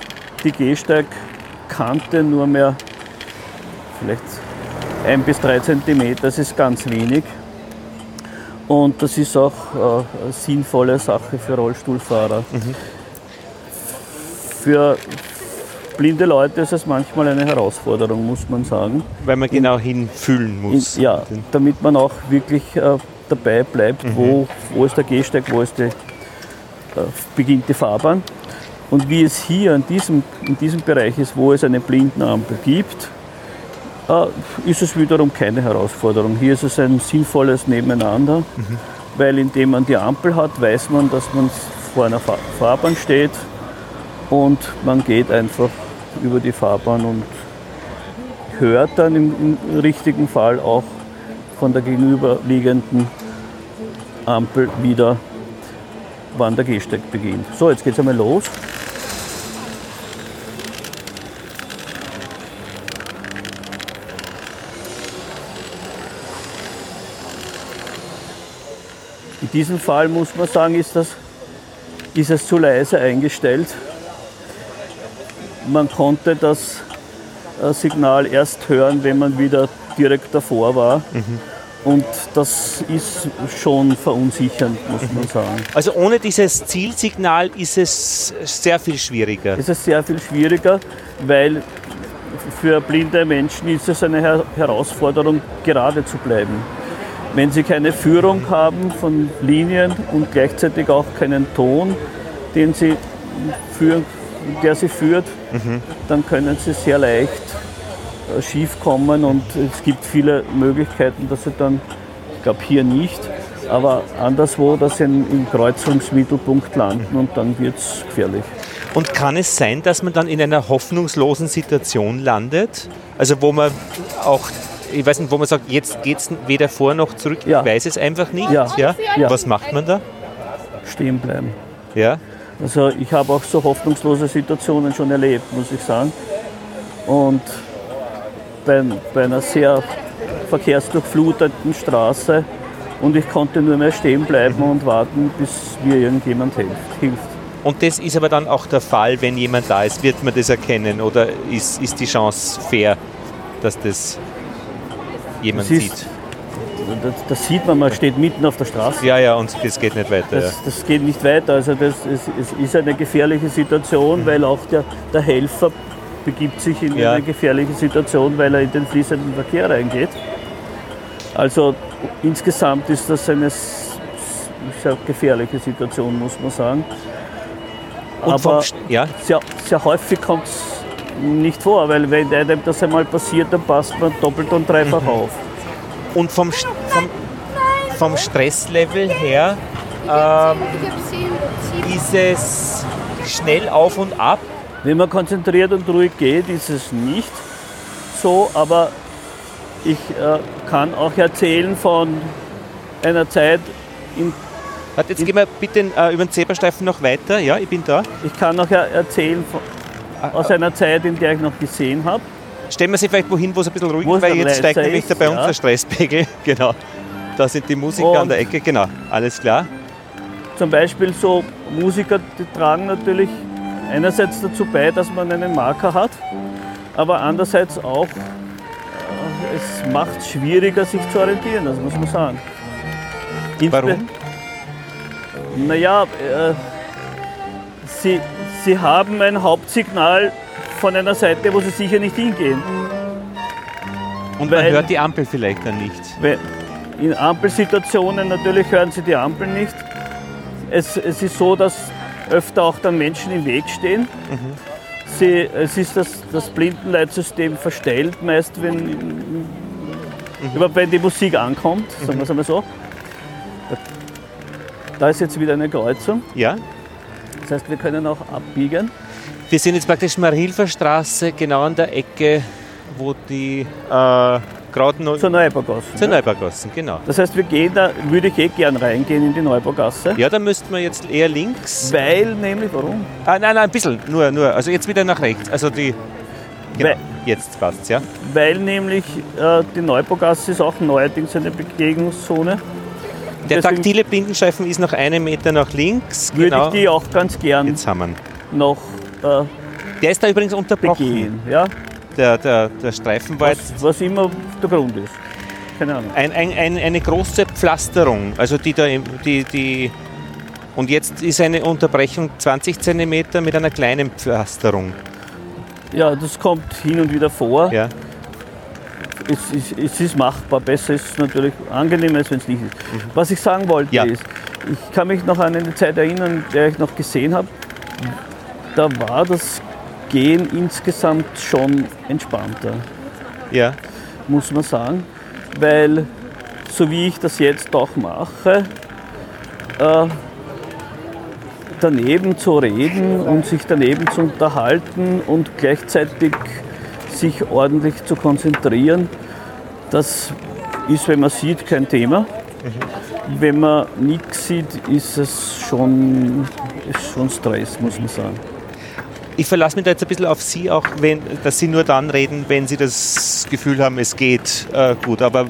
die Gehsteigkante nur mehr vielleicht ein bis drei Zentimeter, das ist ganz wenig. Und das ist auch äh, eine sinnvolle Sache für Rollstuhlfahrer. Für blinde Leute ist es manchmal eine Herausforderung, muss man sagen.
Weil man genau hinfühlen
In,
muss.
ja, damit man auch wirklich äh, dabei bleibt, wo, wo ist der Gehsteig, wo ist die, äh, beginnt die Fahrbahn. Und wie es hier in diesem, in diesem Bereich ist, wo es eine Blindenampel gibt, äh, ist es wiederum keine Herausforderung. Hier ist es ein sinnvolles Nebeneinander, weil indem man die Ampel hat, weiß man, dass man vor einer Fa- Fahrbahn steht und man geht einfach über die Fahrbahn und hört dann im, im richtigen Fall auch von der gegenüberliegenden Ampel wieder, wann der Gehsteig beginnt. So, jetzt geht's einmal los. In diesem Fall muss man sagen, ist, das, ist es zu leise eingestellt. Man konnte das äh, Signal erst hören, wenn man wieder direkt davor war. Und das ist schon verunsichernd, muss man sagen.
Also ohne dieses Zielsignal ist es sehr viel schwieriger.
Es ist sehr viel schwieriger, weil für blinde Menschen ist es eine Her Herausforderung, gerade zu bleiben. Wenn sie keine Führung haben von Linien und gleichzeitig auch keinen Ton, den sie führen, der sie führt, dann können sie sehr leicht äh, schief kommen und es gibt viele Möglichkeiten, dass sie dann, ich glaube hier nicht, aber anderswo, dass sie in- im Kreuzungsmittelpunkt landen und dann wird es gefährlich.
Und kann es sein, dass man dann in einer hoffnungslosen Situation landet? Also wo man auch, ich weiß nicht, wo man sagt, jetzt geht es weder vor noch zurück,
Ja.
ich weiß es einfach nicht.
Ja.
Ja?
Ja.
Was macht man da?
Stehen bleiben.
Ja?
Also ich habe auch so hoffnungslose Situationen schon erlebt, muss ich sagen. Und bei, bei einer sehr verkehrsdurchfluteten Straße und ich konnte nur mehr stehen bleiben und warten, bis mir irgendjemand hilft.
Und das ist aber dann auch der Fall, wenn jemand da ist, wird man das erkennen oder ist, ist die Chance fair, dass das jemand
Das ist-
sieht?
Das, das sieht man, man steht mitten auf der Straße.
Ja, ja, und das geht nicht weiter.
Das, das geht nicht weiter. Also das, es ist eine gefährliche Situation, weil auch der, der Helfer begibt sich in
Ja.
eine gefährliche Situation, weil er in den fließenden Verkehr reingeht. Also insgesamt ist das eine sehr gefährliche Situation, muss man sagen.
Und
Aber
ja,
sehr, sehr häufig kommt es nicht vor, weil wenn einem das einmal passiert, dann passt man doppelt und dreifach
Mhm.
auf.
Und vom, St- vom, vom Stresslevel her
sieben.
ist es schnell auf und ab.
Wenn man konzentriert und ruhig geht, ist es nicht so, aber ich äh, kann auch erzählen von einer Zeit, in,
Warte, jetzt gehen wir bitte äh, über den Zebrastreifen noch weiter. Ja, ich bin da.
ich kann auch er- erzählen von, aus einer Zeit, in der ich noch gesehen habe.
Stellen wir sie vielleicht wohin, wo es ein bisschen ruhig ist, weil jetzt steigt nämlich da bei uns
ja.
der Stresspegel. *laughs* Genau. Da sind die Musiker an
Und-
der Ecke. Genau, alles klar.
Zum Beispiel so Musiker, die tragen natürlich einerseits dazu bei, dass man einen Marker hat, aber andererseits auch, äh, es macht es schwieriger, sich zu orientieren, das muss man sagen.
Warum?
Naja, äh, sie, sie haben ein Hauptsignal von einer Seite, wo sie sicher nicht hingehen.
Und man
Weil-
hört die Ampel vielleicht dann nicht.
In Ampelsituationen natürlich hören sie die Ampel nicht. Es, es ist so, dass öfter auch dann Menschen im Weg stehen. Sie, es ist das, das Blindenleitsystem verstellt, meist wenn, überhaupt wenn die Musik ankommt, sagen wir es einmal so. Da ist jetzt wieder eine Kreuzung.
Ja?
Das heißt, wir können auch abbiegen.
Wir sind jetzt praktisch Marilfer Straße, genau an der Ecke, wo die äh, gerade noch
Zur Neubaugasse.
zur Neubaugassen, genau.
Das heißt, wir gehen da, würde ich eh gern reingehen in die Neubaugasse.
Ja, da müssten wir jetzt eher links.
Weil nämlich, warum?
Ah, nein, nein, ein bisschen, nur, nur. Also jetzt wieder nach rechts. Also die. Genau,
Weil-
jetzt passt's, ja.
Weil nämlich äh, die Neubaugasse ist auch neuerdings eine Begegnungszone.
Der
Deswegen-
taktile Blindenstreifen ist noch einen Meter nach links.
Würde
Genau.
ich die auch ganz gern
Jetzt haben wir ihn.
noch äh,
Der ist da übrigens unterbrochen.
begehen. Ja?
Der, der, der Streifen war jetzt
Was, was immer der Grund ist. Keine Ahnung.
ein, ein, ein, eine große Pflasterung. Also die da die, die und jetzt ist eine Unterbrechung 20 cm mit einer kleinen Pflasterung.
Ja, das kommt hin und wieder vor.
Ja.
Es, ist, es ist machbar. Besser ist es natürlich angenehmer, als wenn es nicht ist. Was ich sagen wollte
Ja.
ist, ich kann mich noch an eine Zeit erinnern, in der ich noch gesehen habe. Da war das Gehen insgesamt schon entspannter.
Ja.
muss man sagen, weil so wie ich das jetzt auch mache, äh, daneben zu reden und sich daneben zu unterhalten und gleichzeitig sich ordentlich zu konzentrieren, das ist, wenn man sieht, kein Thema. Wenn man nichts sieht, ist es schon, ist schon Stress, muss man sagen.
Ich verlasse mich da jetzt ein bisschen auf Sie, auch wenn, dass Sie nur dann reden, wenn Sie das Gefühl haben, es geht äh, gut. Aber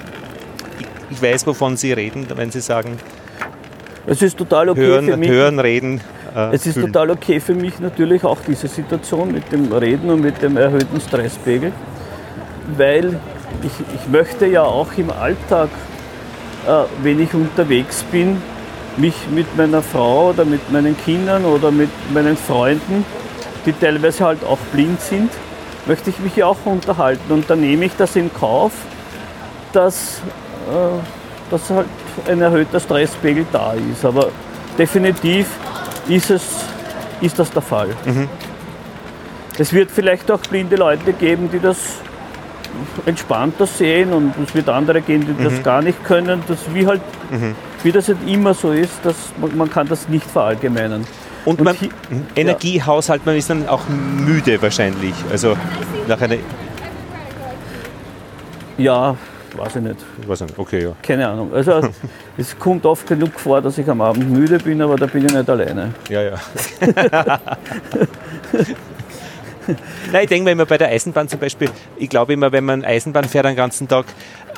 ich, ich weiß, wovon Sie reden, wenn Sie sagen,
Es ist total okay für
hören,
mich.
hören reden. Äh,
Es ist
fühlen.
total okay für mich natürlich auch diese Situation mit dem Reden und mit dem erhöhten Stresspegel, weil ich, ich möchte ja auch im Alltag, äh, wenn ich unterwegs bin, mich mit meiner Frau oder mit meinen Kindern oder mit meinen Freunden, die teilweise halt auch blind sind, möchte ich mich ja auch unterhalten. Und dann nehme ich das in Kauf, dass, äh, dass halt ein erhöhter Stresspegel da ist. Aber definitiv ist, es, ist das der Fall. Es wird vielleicht auch blinde Leute geben, die das entspannter sehen und es wird andere geben, die das gar nicht können. Das wie halt, wie das halt immer so ist, dass man, man kann das nicht verallgemeinern.
Und,
Und
man,
hier-
Mhm. Energiehaushalt, man ist dann auch müde wahrscheinlich. Also nach einer,
Ja, weiß ich nicht.
was denn? okay, ja.
Keine Ahnung. Also *laughs* es kommt oft genug vor, dass ich am Abend müde bin, aber da bin ich nicht alleine.
Ja, ja. *laughs* Nein, ich denke mir immer bei der Eisenbahn zum Beispiel, ich glaube immer, wenn man Eisenbahn fährt den ganzen Tag,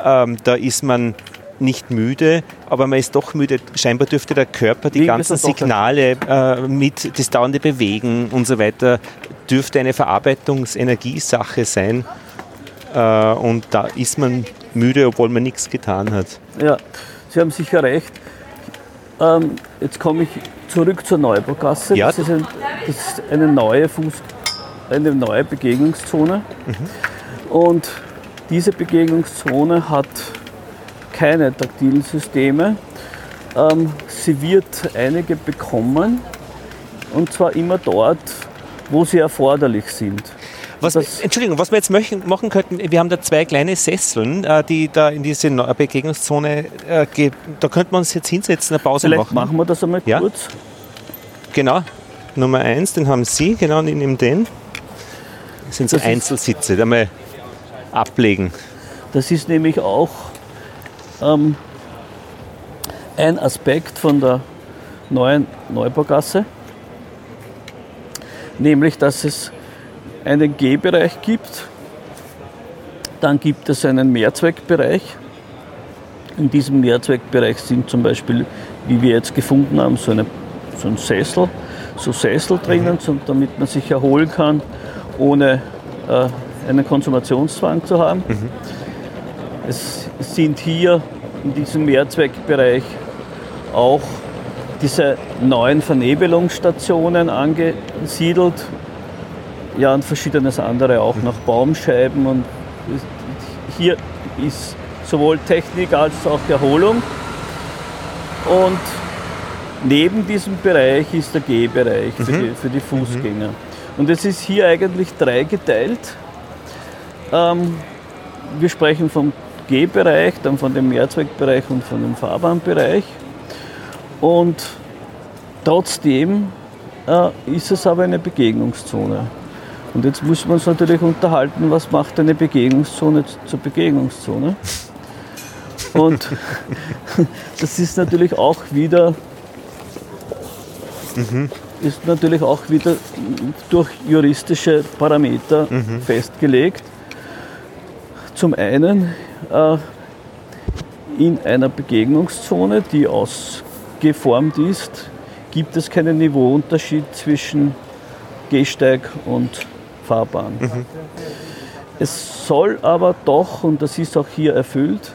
ähm, da ist man nicht müde, aber man ist doch müde. Scheinbar dürfte der Körper die
Wie
ganzen? Signale äh, mit das dauernde Bewegen und so weiter, dürfte eine Verarbeitungsenergiesache sein. Äh, und da ist man müde, obwohl man nichts getan hat.
Ja, Sie haben sicher recht. Ähm, jetzt komme ich zurück zur Neubaugasse.
Ja.
Das, ist ein, das ist eine neue Fuß, eine neue Begegnungszone. Und diese Begegnungszone hat keine taktilen Systeme. Ähm, sie wird einige bekommen und zwar immer dort, wo sie erforderlich sind.
Was, Entschuldigung, was wir jetzt machen könnten, wir haben da zwei kleine Sesseln, äh, die da in diese Neu- Begegnungszone, äh, ge- da könnten wir uns jetzt hinsetzen, eine Pause
Vielleicht
machen.
machen wir das einmal
Ja.
kurz.
Genau, Nummer eins, den haben Sie, genau, und ich nehme den. Das sind so
Das
Einzelsitze, da mal ablegen.
Das ist nämlich auch ähm, ein Aspekt von der neuen Neubaugasse, nämlich dass es einen G-Bereich gibt, dann gibt es einen Mehrzweckbereich. In diesem Mehrzweckbereich sind zum Beispiel, wie wir jetzt gefunden haben, so, eine, so ein Sessel, so Sessel drinnen, so, damit man sich erholen kann, ohne äh, einen Konsumationszwang zu haben. Es sind hier in diesem Mehrzweckbereich auch diese neuen Vernebelungsstationen angesiedelt. Ja, und verschiedenes andere auch nach Baumscheiben. Und hier ist sowohl Technik als auch Erholung. Und neben diesem Bereich ist der Gehbereich für, die, für die Fußgänger. Und es ist hier eigentlich dreigeteilt. Ähm, wir sprechen vom Gehbereich, dann von dem Mehrzweckbereich und von dem Fahrbahnbereich. Und trotzdem äh, ist es aber eine Begegnungszone. Und jetzt muss man uns natürlich unterhalten, was macht eine Begegnungszone zur Begegnungszone. Und *laughs* das ist natürlich auch wieder ist natürlich auch wieder durch juristische Parameter festgelegt. Zum einen äh, in einer Begegnungszone, die ausgeformt ist, gibt es keinen Niveauunterschied zwischen Gehsteig und Fahrbahn. Es soll aber doch, und das ist auch hier erfüllt,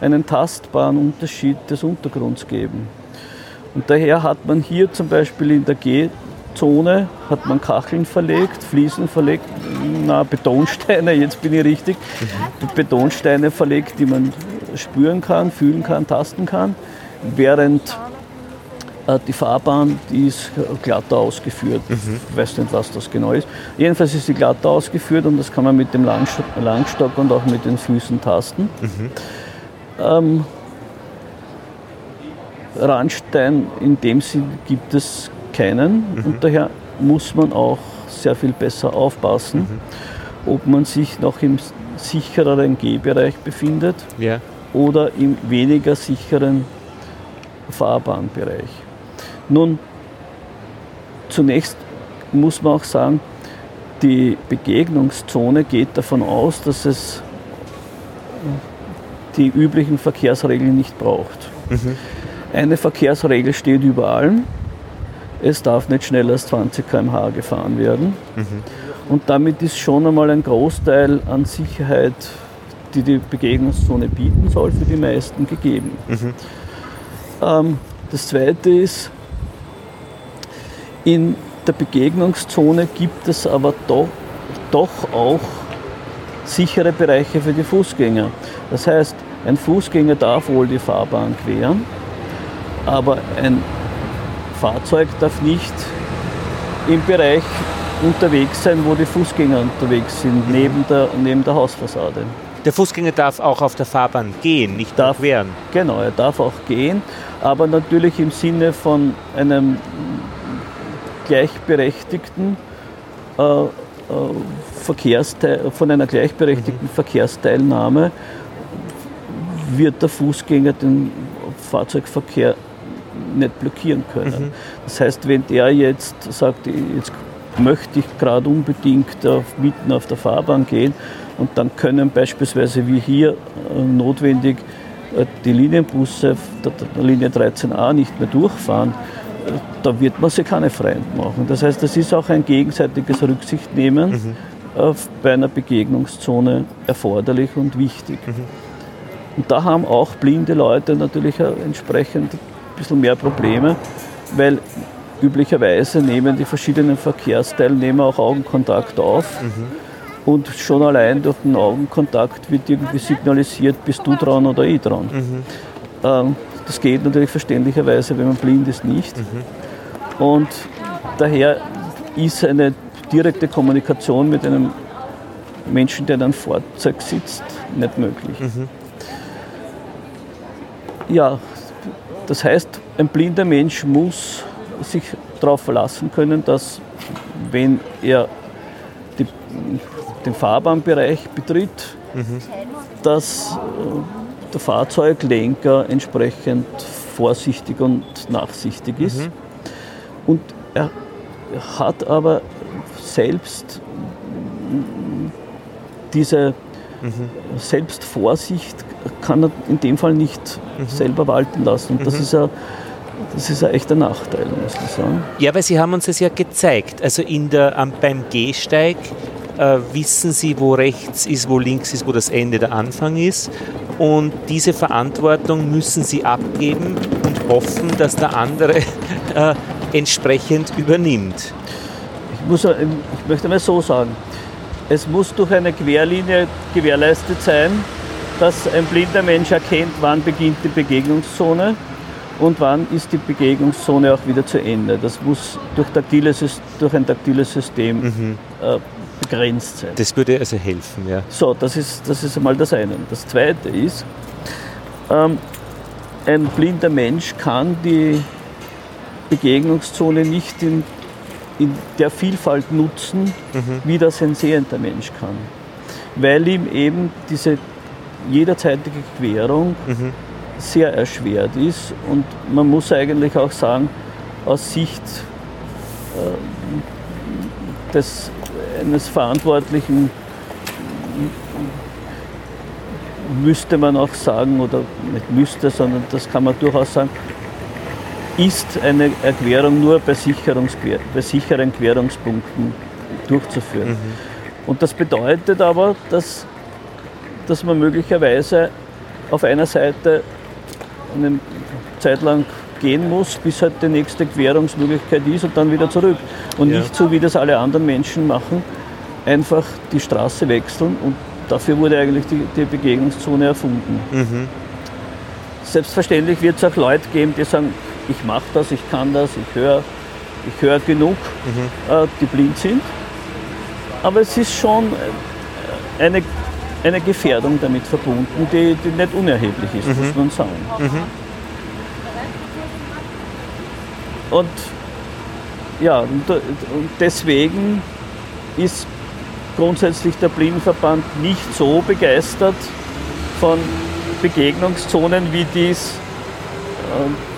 einen tastbaren Unterschied des Untergrunds geben. Und daher hat man hier zum Beispiel in der G-Zone hat man Kacheln verlegt, Fliesen verlegt, na Betonsteine, jetzt bin ich richtig, Betonsteine verlegt, die man spüren kann, fühlen kann, tasten kann, während Äh, Die Fahrbahn, die ist glatter ausgeführt. Ich weiß nicht, was das genau ist. Jedenfalls ist sie glatter ausgeführt und das kann man mit dem Langst- Langstock und auch mit den Füßen tasten. Ähm, Randstein in dem Sinn gibt es keinen und daher muss man auch sehr viel besser aufpassen, ob man sich noch im sichereren Gehbereich befindet
Ja.
oder im weniger sicheren Fahrbahnbereich. Nun, zunächst muss man auch sagen, die Begegnungszone geht davon aus, dass es die üblichen Verkehrsregeln nicht braucht. Eine Verkehrsregel steht über allem. Es darf nicht schneller als 20 km/h gefahren werden. Und damit ist schon einmal ein Großteil an Sicherheit, die die Begegnungszone bieten soll, für die meisten gegeben. Ähm, das Zweite ist, in der Begegnungszone gibt es aber doch, doch auch sichere Bereiche für die Fußgänger. Das heißt, ein Fußgänger darf wohl die Fahrbahn queren, aber ein Fahrzeug darf nicht im Bereich unterwegs sein, wo die Fußgänger unterwegs sind, neben der, neben der Hausfassade.
Der Fußgänger darf auch auf der Fahrbahn gehen, nicht
Darf.
queren.
Genau, er darf auch gehen, aber natürlich im Sinne von einem gleichberechtigten äh, äh, Verkehrsteil, von einer gleichberechtigten Verkehrsteilnahme wird der Fußgänger den Fahrzeugverkehr nicht blockieren können. Das heißt, wenn der jetzt sagt, jetzt möchte ich gerade unbedingt auf, mitten auf der Fahrbahn gehen und dann können beispielsweise wie hier äh, notwendig äh, die Linienbusse der, Linie 13a nicht mehr durchfahren, äh, da wird man sich keine Freund machen. Das heißt, das ist auch ein gegenseitiges Rücksichtnehmen äh, bei einer Begegnungszone erforderlich und wichtig. Und da haben auch blinde Leute natürlich entsprechend bisschen mehr Probleme, weil üblicherweise nehmen die verschiedenen Verkehrsteilnehmer auch Augenkontakt auf. Und schon allein durch den Augenkontakt wird irgendwie signalisiert, bist du dran oder ich dran. Ähm, das geht natürlich verständlicherweise, wenn man blind ist, nicht. Und daher ist eine direkte Kommunikation mit einem Menschen, der in einem Fahrzeug sitzt, nicht möglich. Ja, das heißt, ein blinder Mensch muss sich darauf verlassen können, dass wenn er die, den Fahrbahnbereich betritt, dass äh, der Fahrzeuglenker entsprechend vorsichtig und nachsichtig ist. Und er hat aber selbst diese Selbstvorsicht kann er in dem Fall nicht selber walten lassen. Und das ist ja das ist ein Nachteil, muss man sagen.
Ja, weil Sie haben uns das ja gezeigt. Also in der, beim Gehsteig äh, wissen Sie, wo rechts ist, wo links ist, wo das Ende der Anfang ist. Und diese Verantwortung müssen Sie abgeben und hoffen, dass der andere *laughs* äh, entsprechend übernimmt.
Ich, muss, ich möchte mal so sagen, es muss durch eine Querlinie gewährleistet sein, dass ein blinder Mensch erkennt, wann beginnt die Begegnungszone und wann ist die Begegnungszone auch wieder zu Ende. Das muss durch, taktiles, Sys- durch ein taktiles System äh, begrenzt sein.
Das würde also helfen, ja.
So, das ist, das ist einmal das eine. Das zweite ist, ähm, ein blinder Mensch kann die Begegnungszone nicht in, in der Vielfalt nutzen, wie das ein sehender Mensch kann. Weil ihm eben diese jederzeitige Querung sehr erschwert ist und man muss eigentlich auch sagen, aus Sicht äh, des, eines Verantwortlichen müsste man auch sagen, oder nicht müsste, sondern das kann man durchaus sagen, ist eine Erklärung nur bei, bei sicheren Querungspunkten durchzuführen. Und das bedeutet aber, dass, dass man möglicherweise auf einer Seite eine Zeit lang gehen muss, bis halt die nächste Querungsmöglichkeit ist und dann wieder zurück. Und
Ja.
nicht so, wie das alle anderen Menschen machen, einfach die Straße wechseln und dafür wurde eigentlich die, die Begegnungszone erfunden. Selbstverständlich wird es auch Leute geben, die sagen, ich mache das, ich kann das, ich höre ich hör genug, äh, die blind sind. Aber es ist schon äh, eine, eine Gefährdung damit verbunden, die, die nicht unerheblich ist, muss man sagen. Und ja, und deswegen ist grundsätzlich der Blindenverband nicht so begeistert von Begegnungszonen, wie dies, äh,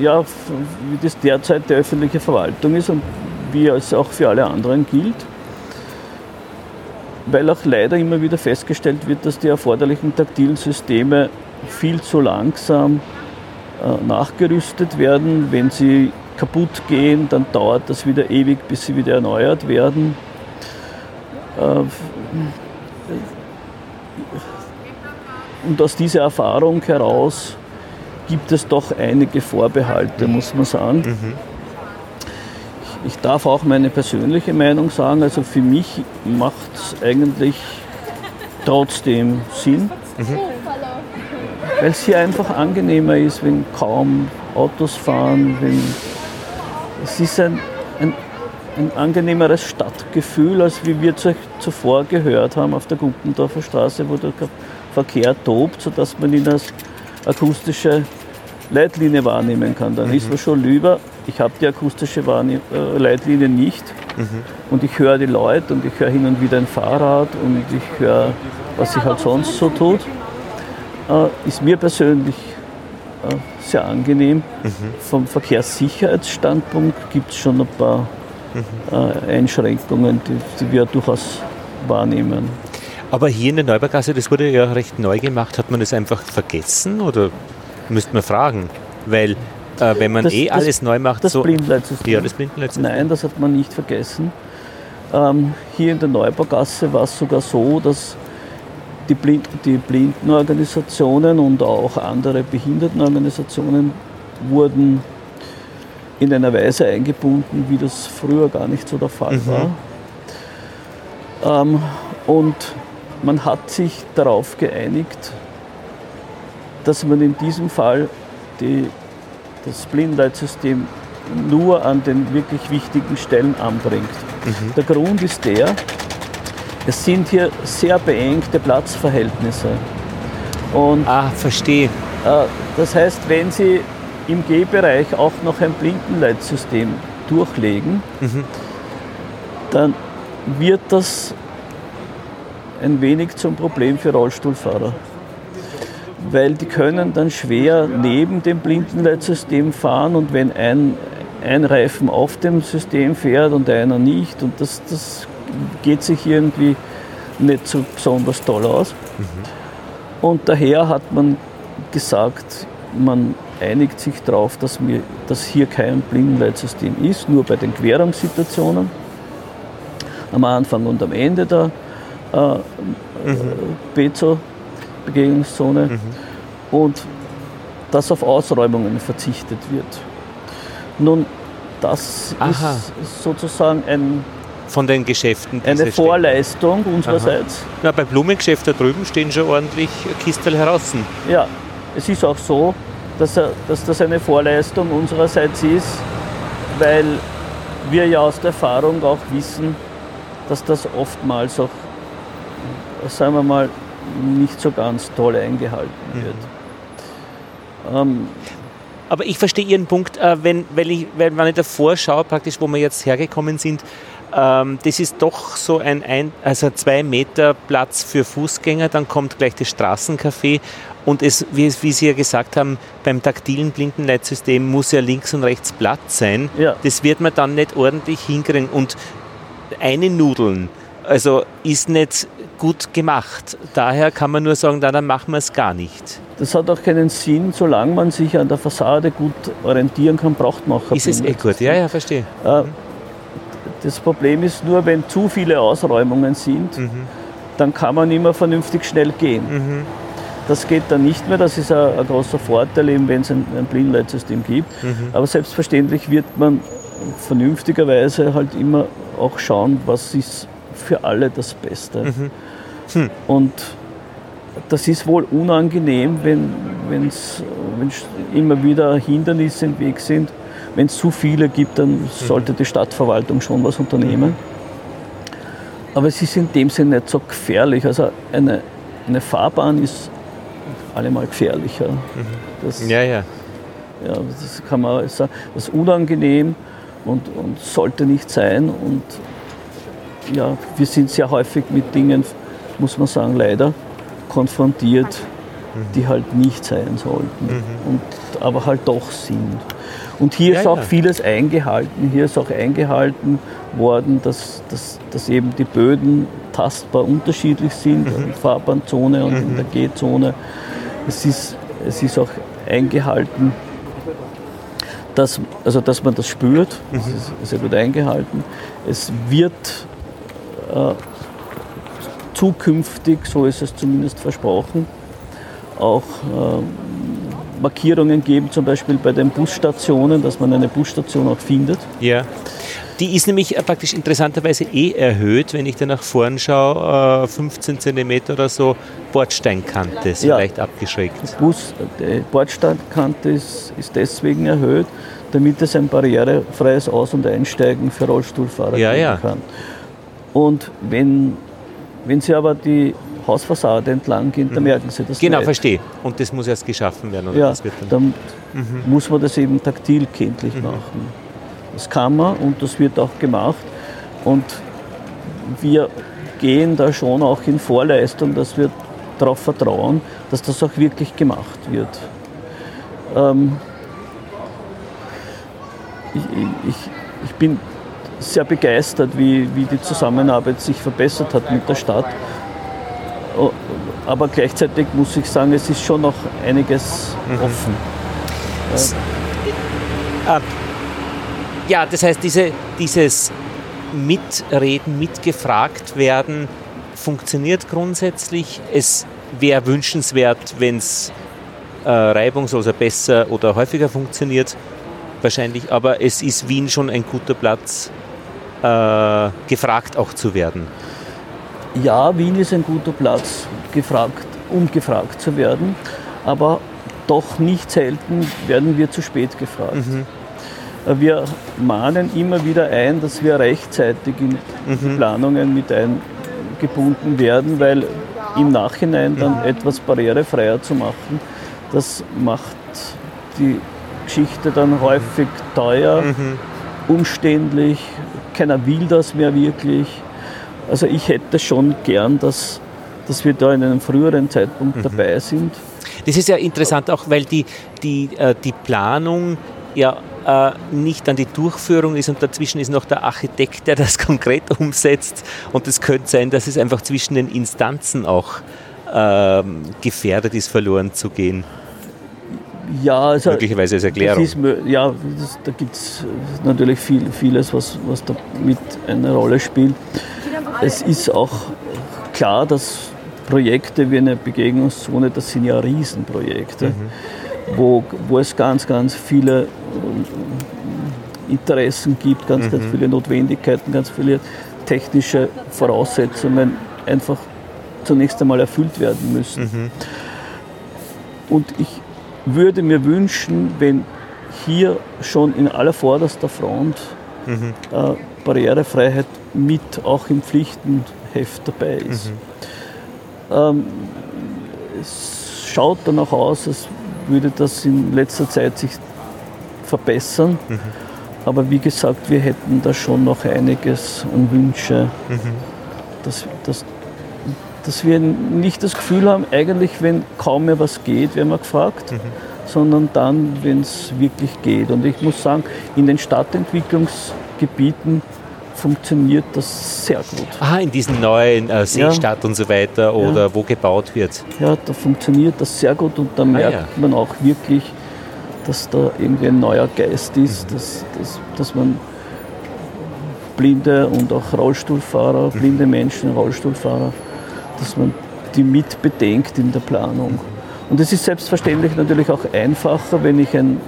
ja, wie das derzeit die öffentliche Verwaltung ist und wie es auch für alle anderen gilt. Weil auch leider immer wieder festgestellt wird, dass die erforderlichen taktilen Systeme viel zu langsam äh, nachgerüstet werden. Wenn sie kaputt gehen, dann dauert das wieder ewig, bis sie wieder erneuert werden. Äh, und aus dieser Erfahrung heraus gibt es doch einige Vorbehalte, muss man sagen. Ich darf auch meine persönliche Meinung sagen, also für mich macht es eigentlich trotzdem Sinn, weil es hier einfach angenehmer ist, wenn kaum Autos fahren, wenn es ist ein, ein, ein angenehmeres Stadtgefühl, als wie wir zu, zuvor gehört haben auf der Gumpendorfer Straße, wo der Verkehr tobt, sodass man ihn als akustische Leitlinie wahrnehmen kann. Dann ist man schon lieber, ich habe die akustische Wahrnehm äh, Leitlinie nicht und ich höre die Leute und ich höre hin und wieder ein Fahrrad und ich höre, was sich halt sonst so tut. Äh, ist mir persönlich äh, sehr angenehm. Vom Verkehrssicherheitsstandpunkt gibt es schon ein paar äh, Einschränkungen, die, die wir durchaus wahrnehmen.
Aber hier in der Neubaugasse, das wurde ja recht neu gemacht, hat man das einfach vergessen oder müsste man fragen? Weil äh, wenn man
Das-
eh
das-
alles neu macht,
Das
so.
Blindleitsystem.
Ja, das Blindenleitsystem.
Nein, das hat man nicht vergessen. Ähm, hier in der Neubaugasse war es sogar so, dass die, Blind, die Blindenorganisationen und auch andere Behindertenorganisationen wurden in einer Weise eingebunden, wie das früher gar nicht so der Fall war. Ähm, und man hat sich darauf geeinigt, dass man in diesem Fall die, das Blindleitsystem nur an den wirklich wichtigen Stellen anbringt. Der Grund ist der, es sind hier sehr beengte Platzverhältnisse. Und
Ah, verstehe.
äh, das heißt, wenn Sie im G-Bereich auch noch ein Blindenleitsystem durchlegen, dann wird das ein wenig zum Problem für Rollstuhlfahrer. Weil die können dann schwer neben dem Blindenleitsystem fahren und wenn ein, ein Reifen auf dem System fährt und einer nicht und das, das geht sich irgendwie nicht so besonders toll aus. Und daher hat man gesagt, man einigt sich darauf, dass, wir, dass hier kein Blindenleitsystem ist, nur bei den Querungssituationen, am Anfang und am Ende der äh, Bezo-Begegnungszone und dass auf Ausräumungen verzichtet wird. Nun, das
Aha.
ist sozusagen ein,
Von den Geschäften.
eine
sie stehen.
Vorleistung unsererseits.
Na, beim Blumengeschäft da drüben stehen schon ordentlich Kistel heraus.
Ja, es ist auch so, dass, er, dass das eine Vorleistung unsererseits ist, weil wir ja aus der Erfahrung auch wissen, dass das oftmals auch, sagen wir mal, nicht so ganz toll eingehalten wird. Ähm,
Aber ich verstehe Ihren Punkt, äh, wenn, weil ich, wenn man in der Vorschau praktisch, wo wir jetzt hergekommen sind, ähm, das ist doch so ein, ein also zwei Meter Platz für Fußgänger, dann kommt gleich das Straßencafé und es, wie, wie Sie ja gesagt haben, beim taktilen Blindenleitsystem muss ja links und rechts Platz sein.
Ja.
Das wird man dann nicht ordentlich hinkriegen und eine Nudeln, also ist nicht gut gemacht. Daher kann man nur sagen, na, dann machen wir es gar nicht.
das hat auch keinen Sinn, solange man sich an der Fassade gut orientieren kann, braucht man auch
Ist es eh gut? Ja, ja, verstehe.
Das Problem ist nur, wenn zu viele Ausräumungen sind, dann kann man mehr vernünftig schnell gehen. Das geht dann nicht mehr. Das ist ein, ein großer Vorteil, eben, wenn es ein, ein Blindleitsystem gibt. Aber selbstverständlich wird man vernünftigerweise halt immer auch schauen, was ist für alle das Beste. Und das ist wohl unangenehm, wenn wenn's, wenn's immer wieder Hindernisse im Weg sind. Wenn es zu viele gibt, dann sollte die Stadtverwaltung schon was unternehmen. Aber es ist in dem Sinne nicht so gefährlich. Also eine, eine Fahrbahn ist allemal gefährlicher. Das,
Ja, ja.
ja, das kann man sagen. Das ist unangenehm und, und sollte nicht sein. Und ja, wir sind sehr häufig mit Dingen, muss man sagen, leider konfrontiert, die halt nicht sein sollten, und, aber halt doch sind. Und hier
Ja,
ist auch
ja.
vieles eingehalten. Hier ist auch eingehalten worden, dass, dass, dass eben die Böden tastbar unterschiedlich sind, in der Fahrbahnzone und in der G-Zone. Es ist, es ist auch eingehalten, dass, also dass man das spürt. Das ist sehr gut eingehalten. Es wird äh, zukünftig, so ist es zumindest versprochen, auch ähm, Markierungen geben, zum Beispiel bei den Busstationen, dass man eine Busstation auch findet.
Ja. Die ist nämlich äh, praktisch interessanterweise eh erhöht, wenn ich da nach vorn schaue, äh, 15 cm oder so Bordsteinkante, so
Ja.
leicht abgeschrägt.
Bus, die Bordsteinkante ist, ist deswegen erhöht, damit es ein barrierefreies Aus- und Einsteigen für Rollstuhlfahrer
Ja,
geben
ja.
kann. Und wenn, wenn Sie aber die Hausfassade entlang gehen, dann merken Sie das
Genau,
nicht.
verstehe. Und das muss erst geschaffen werden. Oder
Ja,
das wird dann,
dann muss man das eben taktil kenntlich machen. Das kann man und das wird auch gemacht. Und wir gehen da schon auch in Vorleistung, dass wir darauf vertrauen, dass das auch wirklich gemacht wird. Ähm, ich, ich, ich bin sehr begeistert, wie, wie die Zusammenarbeit sich verbessert hat mit der Stadt. Aber gleichzeitig muss ich sagen, es ist schon noch einiges offen.
ja, das heißt, diese, dieses Mitreden, mitgefragt werden, funktioniert grundsätzlich. Es wäre wünschenswert, wenn es äh, reibungsloser, besser oder häufiger funktioniert. Wahrscheinlich, aber es ist Wien schon ein guter Platz, äh, gefragt auch zu werden.
Ja, Wien ist ein guter Platz, gefragt, um gefragt zu werden, aber doch nicht selten werden wir zu spät gefragt. Äh, Wir mahnen immer wieder ein, dass wir rechtzeitig in die Planungen mit eingebunden werden, weil im Nachhinein dann etwas barrierefreier zu machen, das macht die Geschichte dann häufig teuer, umständlich, keiner will das mehr wirklich. Also ich hätte schon gern, dass, dass wir da in einem früheren Zeitpunkt dabei sind.
Das ist ja interessant auch, weil die, die, äh, die Planung ja äh, nicht an die Durchführung ist und dazwischen ist noch der Architekt, der das *laughs* konkret umsetzt. Und es könnte sein, dass es einfach zwischen den Instanzen auch ähm, gefährdet ist, verloren zu gehen.
Ja, also
Möglicherweise als Erklärung.
Ist, ja, das, da gibt es natürlich viel, vieles, was, was da mit eine Rolle spielt. Es ist auch klar, dass Projekte wie eine Begegnungszone, das sind ja Riesenprojekte, wo, wo es ganz, ganz viele ähm, Interessen gibt, ganz, ganz viele Notwendigkeiten, ganz viele technische Voraussetzungen einfach zunächst einmal erfüllt werden müssen. Und ich würde mir wünschen, wenn hier schon in aller vorderster Front äh, Barrierefreiheit mit auch im Pflichtenheft dabei ist. Ähm, es schaut danach aus, als würde das in letzter Zeit sich verbessern. Aber wie gesagt, wir hätten da schon noch einiges an Wünsche, dass, dass, dass wir nicht das Gefühl haben, eigentlich, wenn kaum mehr was geht, werden wir gefragt, sondern dann, wenn es wirklich geht. Und ich muss sagen, in den Stadtentwicklungsgebieten funktioniert das sehr gut.
Aha, in diesen neuen äh, Seestadt und so weiter oder wo gebaut wird.
Ja, da funktioniert das sehr gut und da merkt
ja.
man auch wirklich, dass da irgendwie ein neuer Geist ist, dass, dass, dass man Blinde und auch Rollstuhlfahrer, blinde Menschen, Rollstuhlfahrer, dass man die mit bedenkt in der Planung. Und es ist selbstverständlich natürlich auch einfacher, wenn ich ein,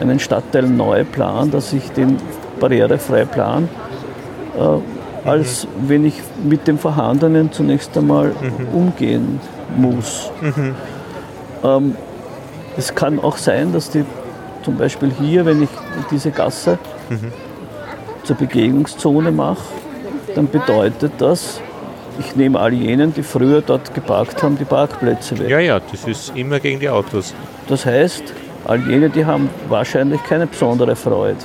einen Stadtteil neu plan, dass ich den barrierefrei plan, äh, als wenn ich mit dem Vorhandenen zunächst einmal umgehen muss. Ähm, es kann auch sein, dass die zum Beispiel hier, wenn ich diese Gasse zur Begegnungszone mache, dann bedeutet das, ich nehme all jenen, die früher dort geparkt haben, die Parkplätze weg.
Ja, ja, das ist immer gegen die Autos.
Das heißt, all jene, die haben wahrscheinlich keine besondere Freude.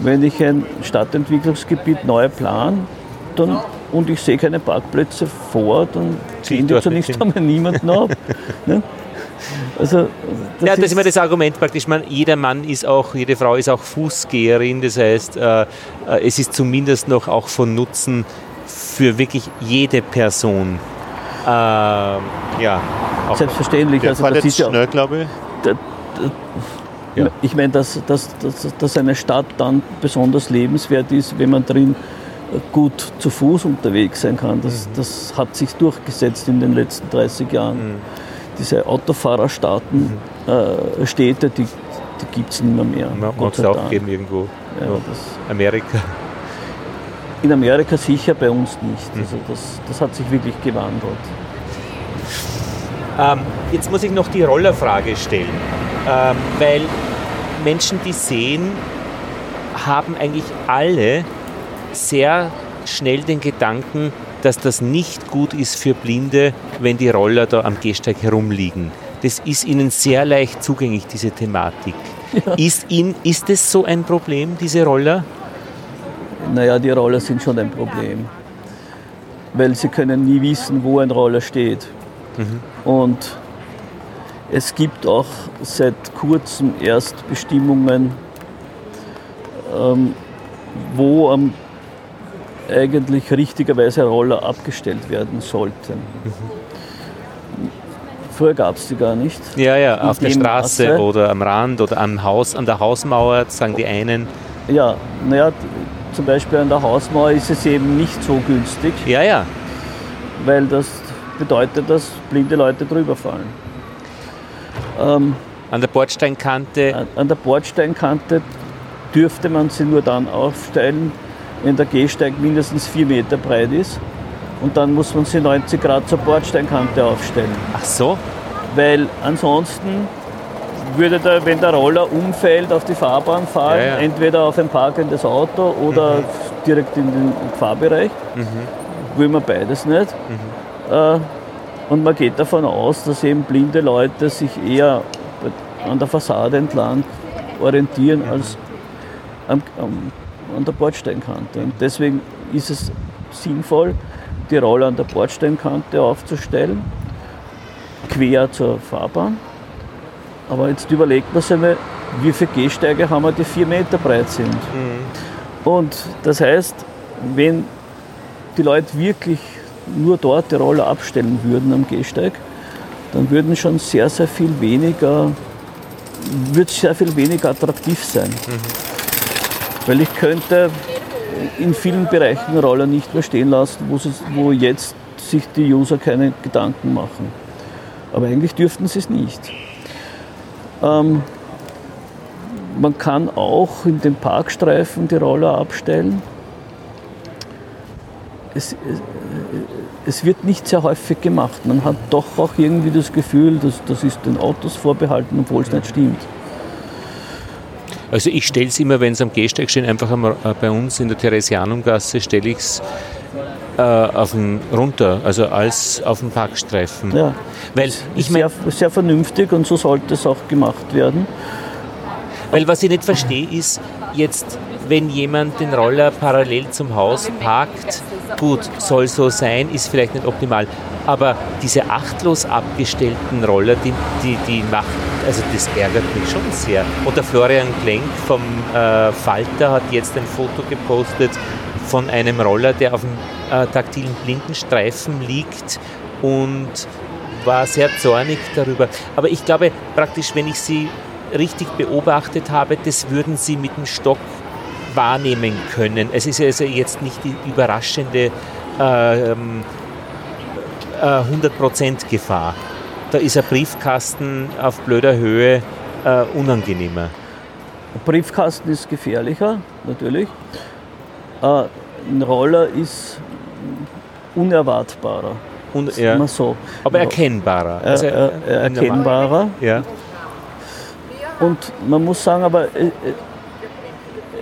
Wenn ich ein Stadtentwicklungsgebiet neu plan dann, und ich sehe keine Parkplätze vor, dann ziehen die
dort
zunächst
nicht
einmal niemanden ab. *laughs* ne? Also, das
ja, das ist immer das Argument praktisch. Man, jeder Mann ist auch, jede Frau ist auch Fußgeherin. Das heißt, äh, äh, es ist zumindest noch auch von Nutzen für wirklich jede Person. Äh, ja, auch
selbstverständlich.
Der
Also, das ist ja,
schnell, glaube ich.
da-
Ja.
Ich meine, dass, dass, dass, dass eine Stadt dann besonders lebenswert ist, wenn man drin gut zu Fuß unterwegs sein kann. Das,
Mhm.
das hat sich durchgesetzt in den letzten 30 Jahren. Diese Autofahrerstaaten, äh, Städte, die, die gibt es nicht mehr. mehr
mag
Gott
es
sei
auch
Dank.
geben irgendwo.
Ja,
Ja.
das,
Amerika.
In Amerika sicher, bei uns nicht.
Mhm.
Also das, das hat sich wirklich gewandelt.
Ähm, jetzt muss ich noch die Rollerfrage stellen, ähm, weil Menschen, die sehen, haben eigentlich alle sehr schnell den Gedanken, dass das nicht gut ist für Blinde, wenn die Roller da am Gehsteig herumliegen. Das ist ihnen sehr leicht zugänglich, diese Thematik. Ist, ihnen, ist das so ein Problem, diese Roller?
Naja, die Roller sind schon ein Problem. Weil sie können nie wissen, wo ein Roller steht. Und es gibt auch seit kurzem erst Bestimmungen, ähm, wo ähm, eigentlich richtigerweise Roller abgestellt werden sollten. Früher gab es die gar nicht.
Ja, ja, auf der Straße
Maße.
oder am Rand oder am Haus, an der Hausmauer, sagen die einen.
Ja, naja, zum Beispiel an der Hausmauer ist es eben nicht so günstig.
Ja, ja,
weil das bedeutet, dass blinde Leute drüber fallen. Ähm,
an der Bordsteinkante.
an- an der Bordsteinkante dürfte man sie nur dann aufstellen, wenn der Gehsteig mindestens vier Meter breit ist. Und dann muss man sie 90 Grad zur Bordsteinkante aufstellen.
Ach so,
Weil ansonsten würde der, wenn der Roller umfällt, auf die Fahrbahn fallen,
Ja, ja.
entweder auf ein parkendes Auto oder direkt in den Fahrbereich. Will man beides nicht. Äh, und man geht davon aus, dass eben blinde Leute sich eher an der Fassade entlang orientieren als am, am, an der Bordsteinkante. Und deswegen ist es sinnvoll, die Roller an der Bordsteinkante aufzustellen quer zur Fahrbahn. Aber jetzt überlegt man sich einmal, wie viele Gehsteige haben wir, die vier Meter breit sind. Und das heißt, wenn die Leute wirklich nur dort die Roller abstellen würden am Gehsteig, dann würden schon sehr, sehr viel weniger, wird sehr viel weniger attraktiv sein. Weil ich könnte in vielen Bereichen Roller nicht mehr stehen lassen, wo, sie, wo jetzt sich die User keine Gedanken machen. Aber eigentlich dürften sie es nicht. Ähm, man kann auch in den Parkstreifen die Roller abstellen. Es, es, es wird nicht sehr häufig gemacht. Man hat doch auch irgendwie das Gefühl, dass das ist den Autos vorbehalten, obwohl es nicht stimmt.
Also ich stelle es immer, wenn es am Gehsteig steht, einfach am, äh, bei uns in der Theresianumgasse stelle ich es äh, auf den runter, also als auf den Parkstreifen.
Ja,
Weil ich meine,
sehr, sehr vernünftig und so sollte es auch gemacht werden.
weil was ich nicht verstehe ist, jetzt wenn jemand den Roller parallel zum Haus parkt, gut, soll so sein, ist vielleicht nicht optimal. Aber diese achtlos abgestellten Roller, die, die, die machen, also das ärgert mich schon sehr. Und der Florian Klenk vom äh, Falter hat jetzt ein Foto gepostet von einem Roller, der auf dem äh, taktilen Blindenstreifen liegt und war sehr zornig darüber. Aber ich glaube praktisch, wenn ich sie richtig beobachtet habe, das würden sie mit dem Stock wahrnehmen können. Es ist also jetzt nicht die überraschende ähm, äh, 100% Gefahr. Da ist ein Briefkasten auf blöder Höhe äh, unangenehmer.
Ein Briefkasten ist gefährlicher, natürlich. Äh, Ein Roller ist unerwartbarer.
Und, ja.
wir so.
Aber erkennbarer.
Äh,
Also,
äh,
äh,
äh, erkennbarer.
Ja.
Und man muss sagen, aber äh, äh,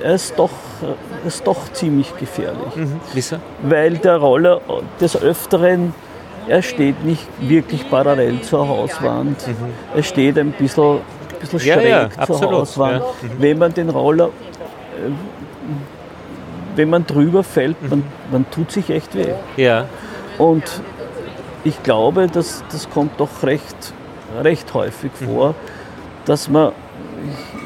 er ist doch, ist doch ziemlich gefährlich.
Mhm.
Weil der Roller des Öfteren, er steht nicht wirklich parallel zur Hauswand. Er steht ein bisschen, bisschen
Mhm. Ja,
schräg
ja,
zur
absolut,
Hauswand.
ja.
Wenn man den Roller, wenn man drüber fällt, man, man tut sich echt weh.
Ja.
Und ich glaube, dass das kommt doch recht, recht häufig vor, dass man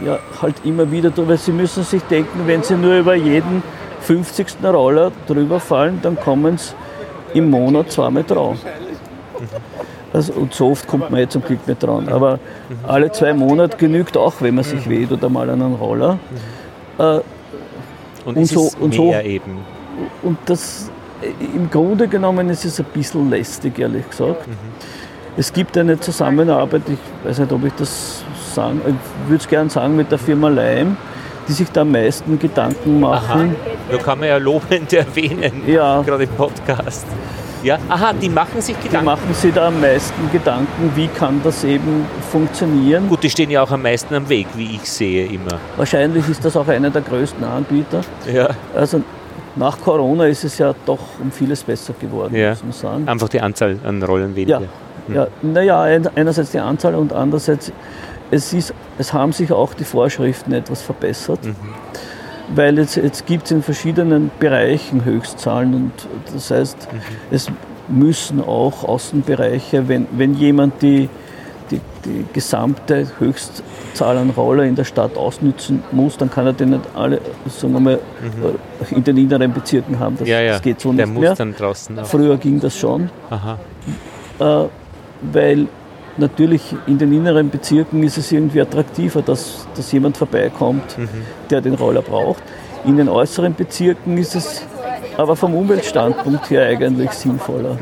ja, halt immer wieder drüber, Sie müssen sich denken, wenn Sie nur über jeden 50. Roller drüber fallen, dann kommen Sie im Monat zweimal dran. Also, und so oft kommt man jetzt zum Glück nicht dran. Aber alle zwei Monate genügt auch, wenn man sich weht oder mal an einen Roller. Äh,
Und,
Und so-
ist
und so-
mehr eben.
und das, im Grunde genommen ist es ein bisschen lästig, ehrlich gesagt. Es gibt eine Zusammenarbeit, ich weiß nicht, ob ich das sagen, ich würde es gerne sagen, mit der Firma Leim, die sich da am meisten Gedanken
Aha.
machen.
Da kann man ja lobend *laughs* erwähnen,
Ja.
gerade im Podcast. Ja, aha, die machen sich
Die
Gedanken.
machen sich da am meisten Gedanken, wie kann das eben funktionieren.
Gut, die stehen ja auch am meisten am Weg, wie ich sehe immer.
Wahrscheinlich ist das auch einer der größten Anbieter.
Ja,
Also nach Corona ist es ja doch um vieles besser geworden,
Ja.
muss man sagen.
einfach die Anzahl an Rollen weniger.
Ja, ja. naja, ein- einerseits die Anzahl und andererseits, es, ist, es haben sich auch die Vorschriften etwas verbessert. Weil jetzt, jetzt gibt es in verschiedenen Bereichen Höchstzahlen und das heißt, es müssen auch Außenbereiche, wenn, wenn jemand die, die, die gesamte Höchstzahl an Roller in der Stadt ausnützen muss, dann kann er den nicht alle, sagen wir mal, in den inneren Bezirken haben. Das,
Ja, ja.
das geht so
Der
nicht
muss
mehr.
dann draußen.
Früher ging das schon
Aha.
äh, weil natürlich in den inneren Bezirken ist es irgendwie attraktiver, dass, dass jemand vorbeikommt, der den Roller braucht. In den äußeren Bezirken ist es aber vom Umweltstandpunkt her eigentlich sinnvoller,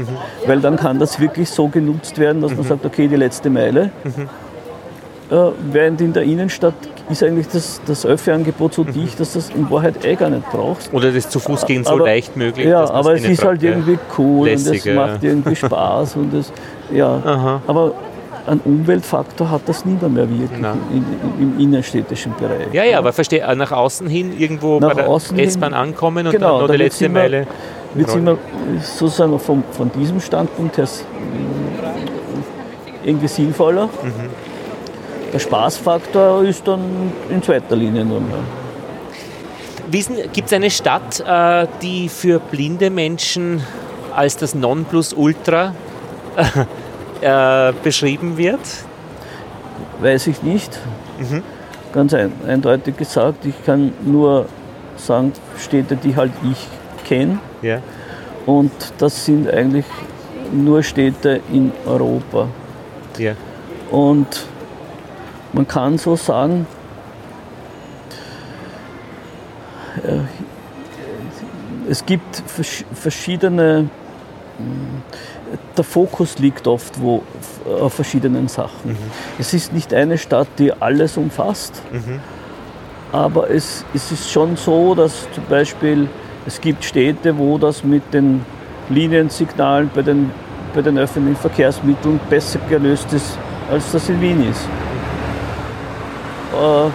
weil dann kann das wirklich so genutzt werden, dass man sagt, okay, die letzte Meile. Äh, während in der Innenstadt ist eigentlich das, das Öffi-Angebot so dicht, dass das in Wahrheit eh gar nicht brauchst.
Oder das zu Fuß gehen so
Aber-
leicht möglich.
Ja, aber es ist halt irgendwie cool
Lässig,
und es macht irgendwie *laughs* Spaß und es, ja.
Aha.
Aber einen Umweltfaktor hat das niemand mehr wirklich in, im innerstädtischen Bereich.
Ja, ja, aber verstehe, äh, nach außen hin irgendwo
Nach
bei der S-Bahn ankommen und
Genau,
dann noch die letzte
immer-
Meile.
Wird immer sozusagen von, von diesem Standpunkt her irgendwie sinnvoller.
Mhm.
Der Spaßfaktor ist dann in zweiter Linie nur mehr.
Gibt es eine Stadt, äh, die für blinde Menschen als das Nonplusultra *laughs* äh, beschrieben wird?
Weiß ich nicht.
Mhm.
Ganz ein, eindeutig gesagt, ich kann nur sagen, Städte, die halt ich kenne.
Ja.
Und das sind eigentlich nur Städte in Europa.
ja.
Und man kann so sagen, äh, es gibt versch- verschiedene, mh, der Fokus liegt oft wo, f- auf verschiedenen Sachen. Es ist nicht eine Stadt, die alles umfasst, aber es, es ist schon so, dass zum Beispiel es gibt Städte, wo das mit den Liniensignalen bei den, bei den öffentlichen Verkehrsmitteln besser gelöst ist, als das in Wien ist. Äh,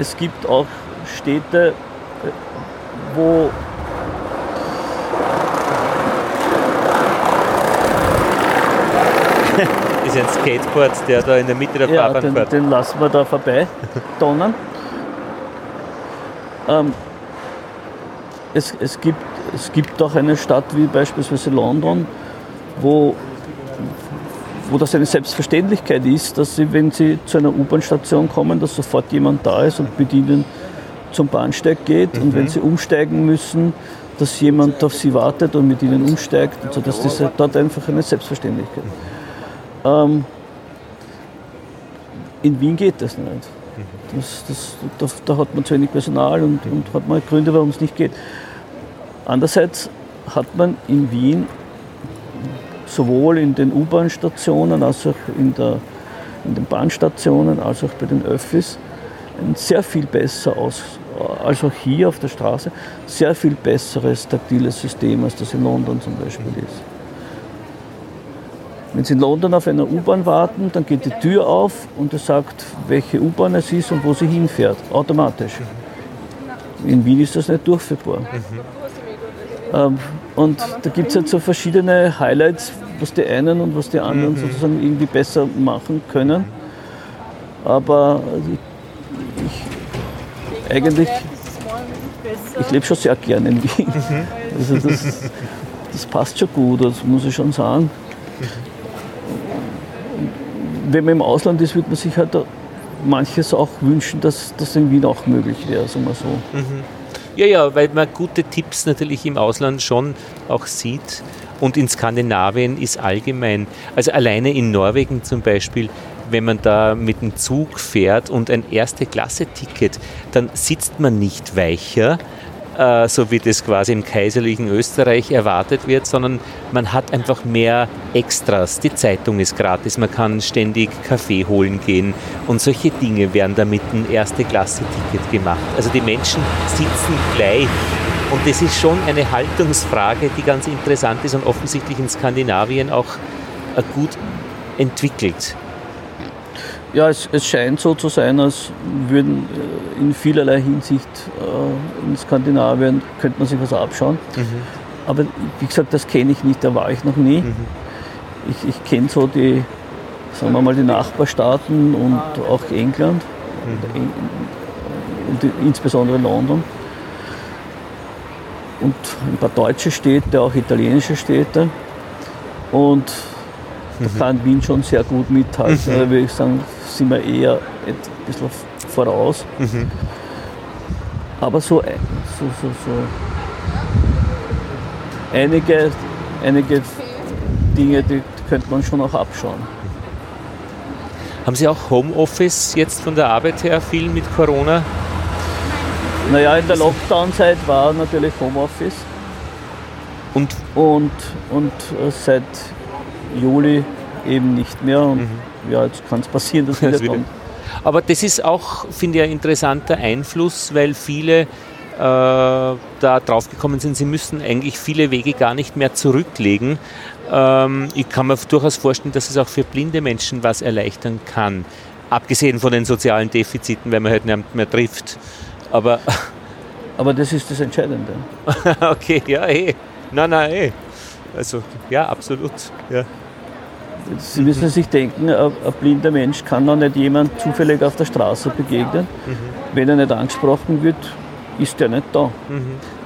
es gibt auch Städte, äh, wo *laughs*
Ist ein Skateboard, der da in der Mitte der
Ja,
Fahrbahn
den,
fährt.
den lassen wir da vorbei donnern. Ähm, es, es, gibt, es gibt auch eine Stadt wie beispielsweise London, wo, wo das eine Selbstverständlichkeit ist, dass sie, wenn sie zu einer U-Bahn-Station kommen, dass sofort jemand da ist und mit ihnen zum Bahnsteig geht und wenn sie umsteigen müssen, dass jemand auf sie wartet und mit ihnen umsteigt. Und so, dass das dort einfach eine Selbstverständlichkeit. Ähm, in Wien geht das nicht. Das, das, da, da hat man zu wenig Personal und, und hat man Gründe, warum es nicht geht. Andererseits hat man in Wien sowohl in den U-Bahn-Stationen als auch in, der, in den Bahnstationen als auch bei den Öffis ein sehr viel besser aus, als auch hier auf der Straße, sehr viel besseres taktiles System, als das in London zum Beispiel ist. Wenn Sie in London auf einer U-Bahn warten, dann geht die Tür auf und es sagt, welche U-Bahn es ist und wo sie hinfährt, automatisch. In Wien ist das nicht durchführbar. Ähm, und da gibt es halt so verschiedene Highlights, was die einen und was die anderen sozusagen irgendwie besser machen können. Aber ich, ich eigentlich, ich lebe schon sehr gerne in Wien. Also das, das passt schon gut, das muss ich schon sagen. Wenn man im Ausland ist, würde man sich halt manches auch wünschen, dass das in Wien auch möglich wäre, sagen wir so.
Ja, ja, weil man gute Tipps natürlich im Ausland schon auch sieht. Und in Skandinavien ist allgemein, also alleine in Norwegen zum Beispiel, wenn man da mit dem Zug fährt und ein Erste-Klasse-Ticket, dann sitzt man nicht weicher, äh, so wie das quasi im kaiserlichen Österreich erwartet wird, sondern man hat einfach mehr Extras. Die Zeitung ist gratis, man kann ständig Kaffee holen gehen und solche Dinge werden da mit einem Erste-Klasse-Ticket gemacht. Also die Menschen sitzen gleich. Und das ist schon eine Haltungsfrage, die ganz interessant ist und offensichtlich in Skandinavien auch äh, gut entwickelt.
Ja, es, es scheint so zu sein, als würden äh, in vielerlei Hinsicht äh, in Skandinavien, könnte man sich was abschauen. Aber wie gesagt, das kenne ich nicht, da war ich noch nie. Ich, ich kenne so die, sagen wir mal, die Nachbarstaaten und auch England und die- insbesondere London. Und ein paar deutsche Städte, auch italienische Städte. Und da kann Wien schon sehr gut mithalten. Da würde ich sagen, sind wir eher ein bisschen voraus. Aber so, ein- so, so, so einige, einige Dinge, die könnte man schon auch abschauen.
Haben Sie auch Homeoffice jetzt von der Arbeit her viel mit Corona?
Naja, in der Lockdown-Zeit war natürlich Homeoffice
Und
und, und äh, seit Juli eben nicht mehr. Und ja, jetzt kann es passieren, dass wieder
Das wieder-
kommt.
Aber das ist auch, finde ich, ein interessanter Einfluss, weil viele äh, da drauf gekommen sind, sie müssen eigentlich viele Wege gar nicht mehr zurücklegen. Ähm, ich kann mir durchaus vorstellen, dass es auch für blinde Menschen was erleichtern kann. Abgesehen von den sozialen Defiziten, weil man halt nicht mehr trifft. Aber *laughs*
Aber das ist das Entscheidende. *laughs*
okay, ja, eh. Nein, nein, eh. Also, ja, absolut. Ja.
Sie müssen sich denken, ein, ein blinder Mensch kann noch nicht jemand zufällig auf der Straße begegnen. Wenn er nicht angesprochen wird, ist er nicht da.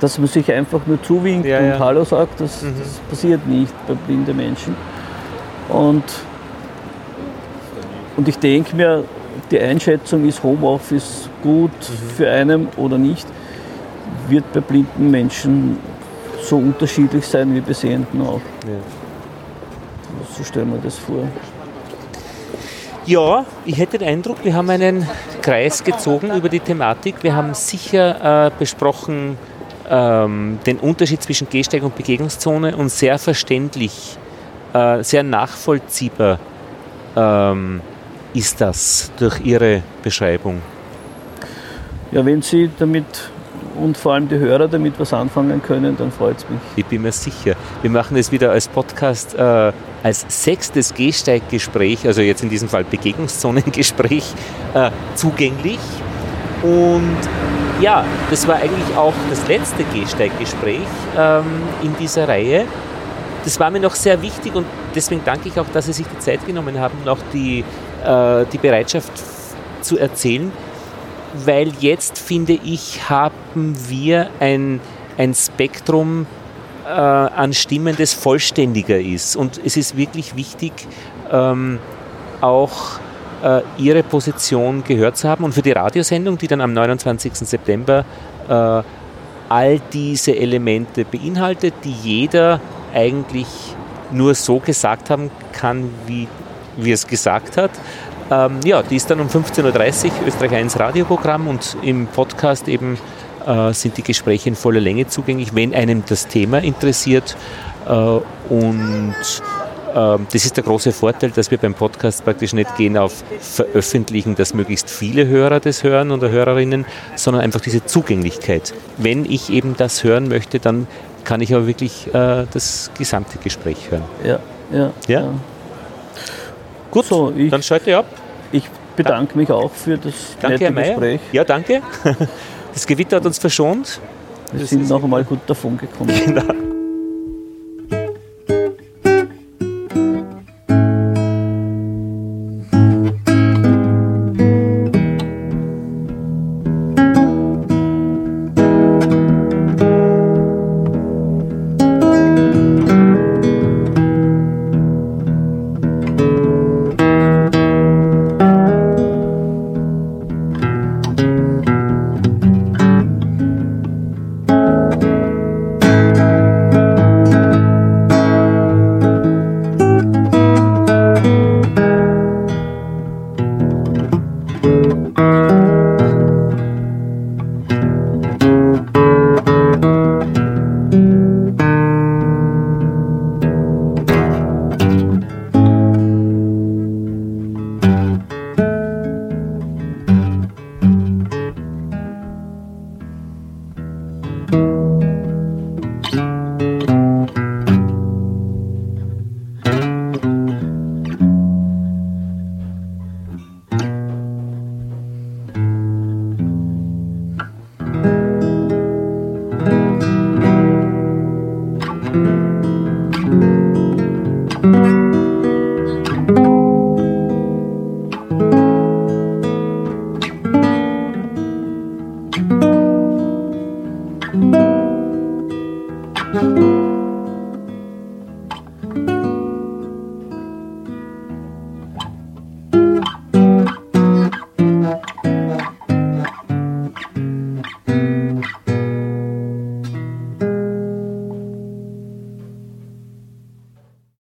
Dass man sich einfach nur zuwinkt
Ja,
und
ja.
Hallo sagt, das, das passiert nicht bei blinden Menschen. Und, und ich denke mir, die Einschätzung ist Homeoffice gut für einen oder nicht, wird bei blinden Menschen so unterschiedlich sein wie bei Sehenden auch.
Ja.
So stellen wir das vor.
Ja, ich hätte den Eindruck, wir haben einen Kreis gezogen über die Thematik. Wir haben sicher äh, besprochen ähm, den Unterschied zwischen Gehsteig und Begegnungszone und sehr verständlich, äh, sehr nachvollziehbar ähm, ist das durch Ihre Beschreibung.
Ja, wenn Sie damit und vor allem die Hörer damit was anfangen können, dann freut es mich.
Ich bin mir sicher. Wir machen es wieder als Podcast äh, als sechstes Gehsteiggespräch, also jetzt in diesem Fall Begegnungszonengespräch, äh, zugänglich. Und ja, das war eigentlich auch das letzte Gehsteiggespräch ähm, in dieser Reihe. Das war mir noch sehr wichtig und deswegen danke ich auch, dass Sie sich die Zeit genommen haben und auch die, äh, die Bereitschaft zu erzählen, weil jetzt finde ich, haben wir ein, ein Spektrum äh, an Stimmen, das vollständiger ist. Und es ist wirklich wichtig, ähm, auch äh, Ihre Position gehört zu haben. Und für die Radiosendung, die dann am 29. September äh, all diese Elemente beinhaltet, die jeder eigentlich nur so gesagt haben kann, wie, wie es gesagt hat. Ähm, ja, die ist dann um 15.30 Uhr Österreich 1 Radioprogramm und im Podcast eben äh, sind die Gespräche in voller Länge zugänglich, wenn einem das Thema interessiert. Äh, und ähm, das ist der große Vorteil, dass wir beim Podcast praktisch nicht gehen auf Veröffentlichen, dass möglichst viele Hörer das hören oder Hörerinnen, sondern einfach diese Zugänglichkeit. Wenn ich eben das hören möchte, dann kann ich aber wirklich äh, das gesamte Gespräch hören.
Ja, ja.
Ja? Gut,
So, ich-
dann schalte ich ab.
Ich bedanke mich auch für das
Danke,
nette
Herr Mayer.
Gespräch.
Ja, danke. Das Gewitter hat uns verschont.
Wir sind noch einmal gut davon gekommen.
Genau.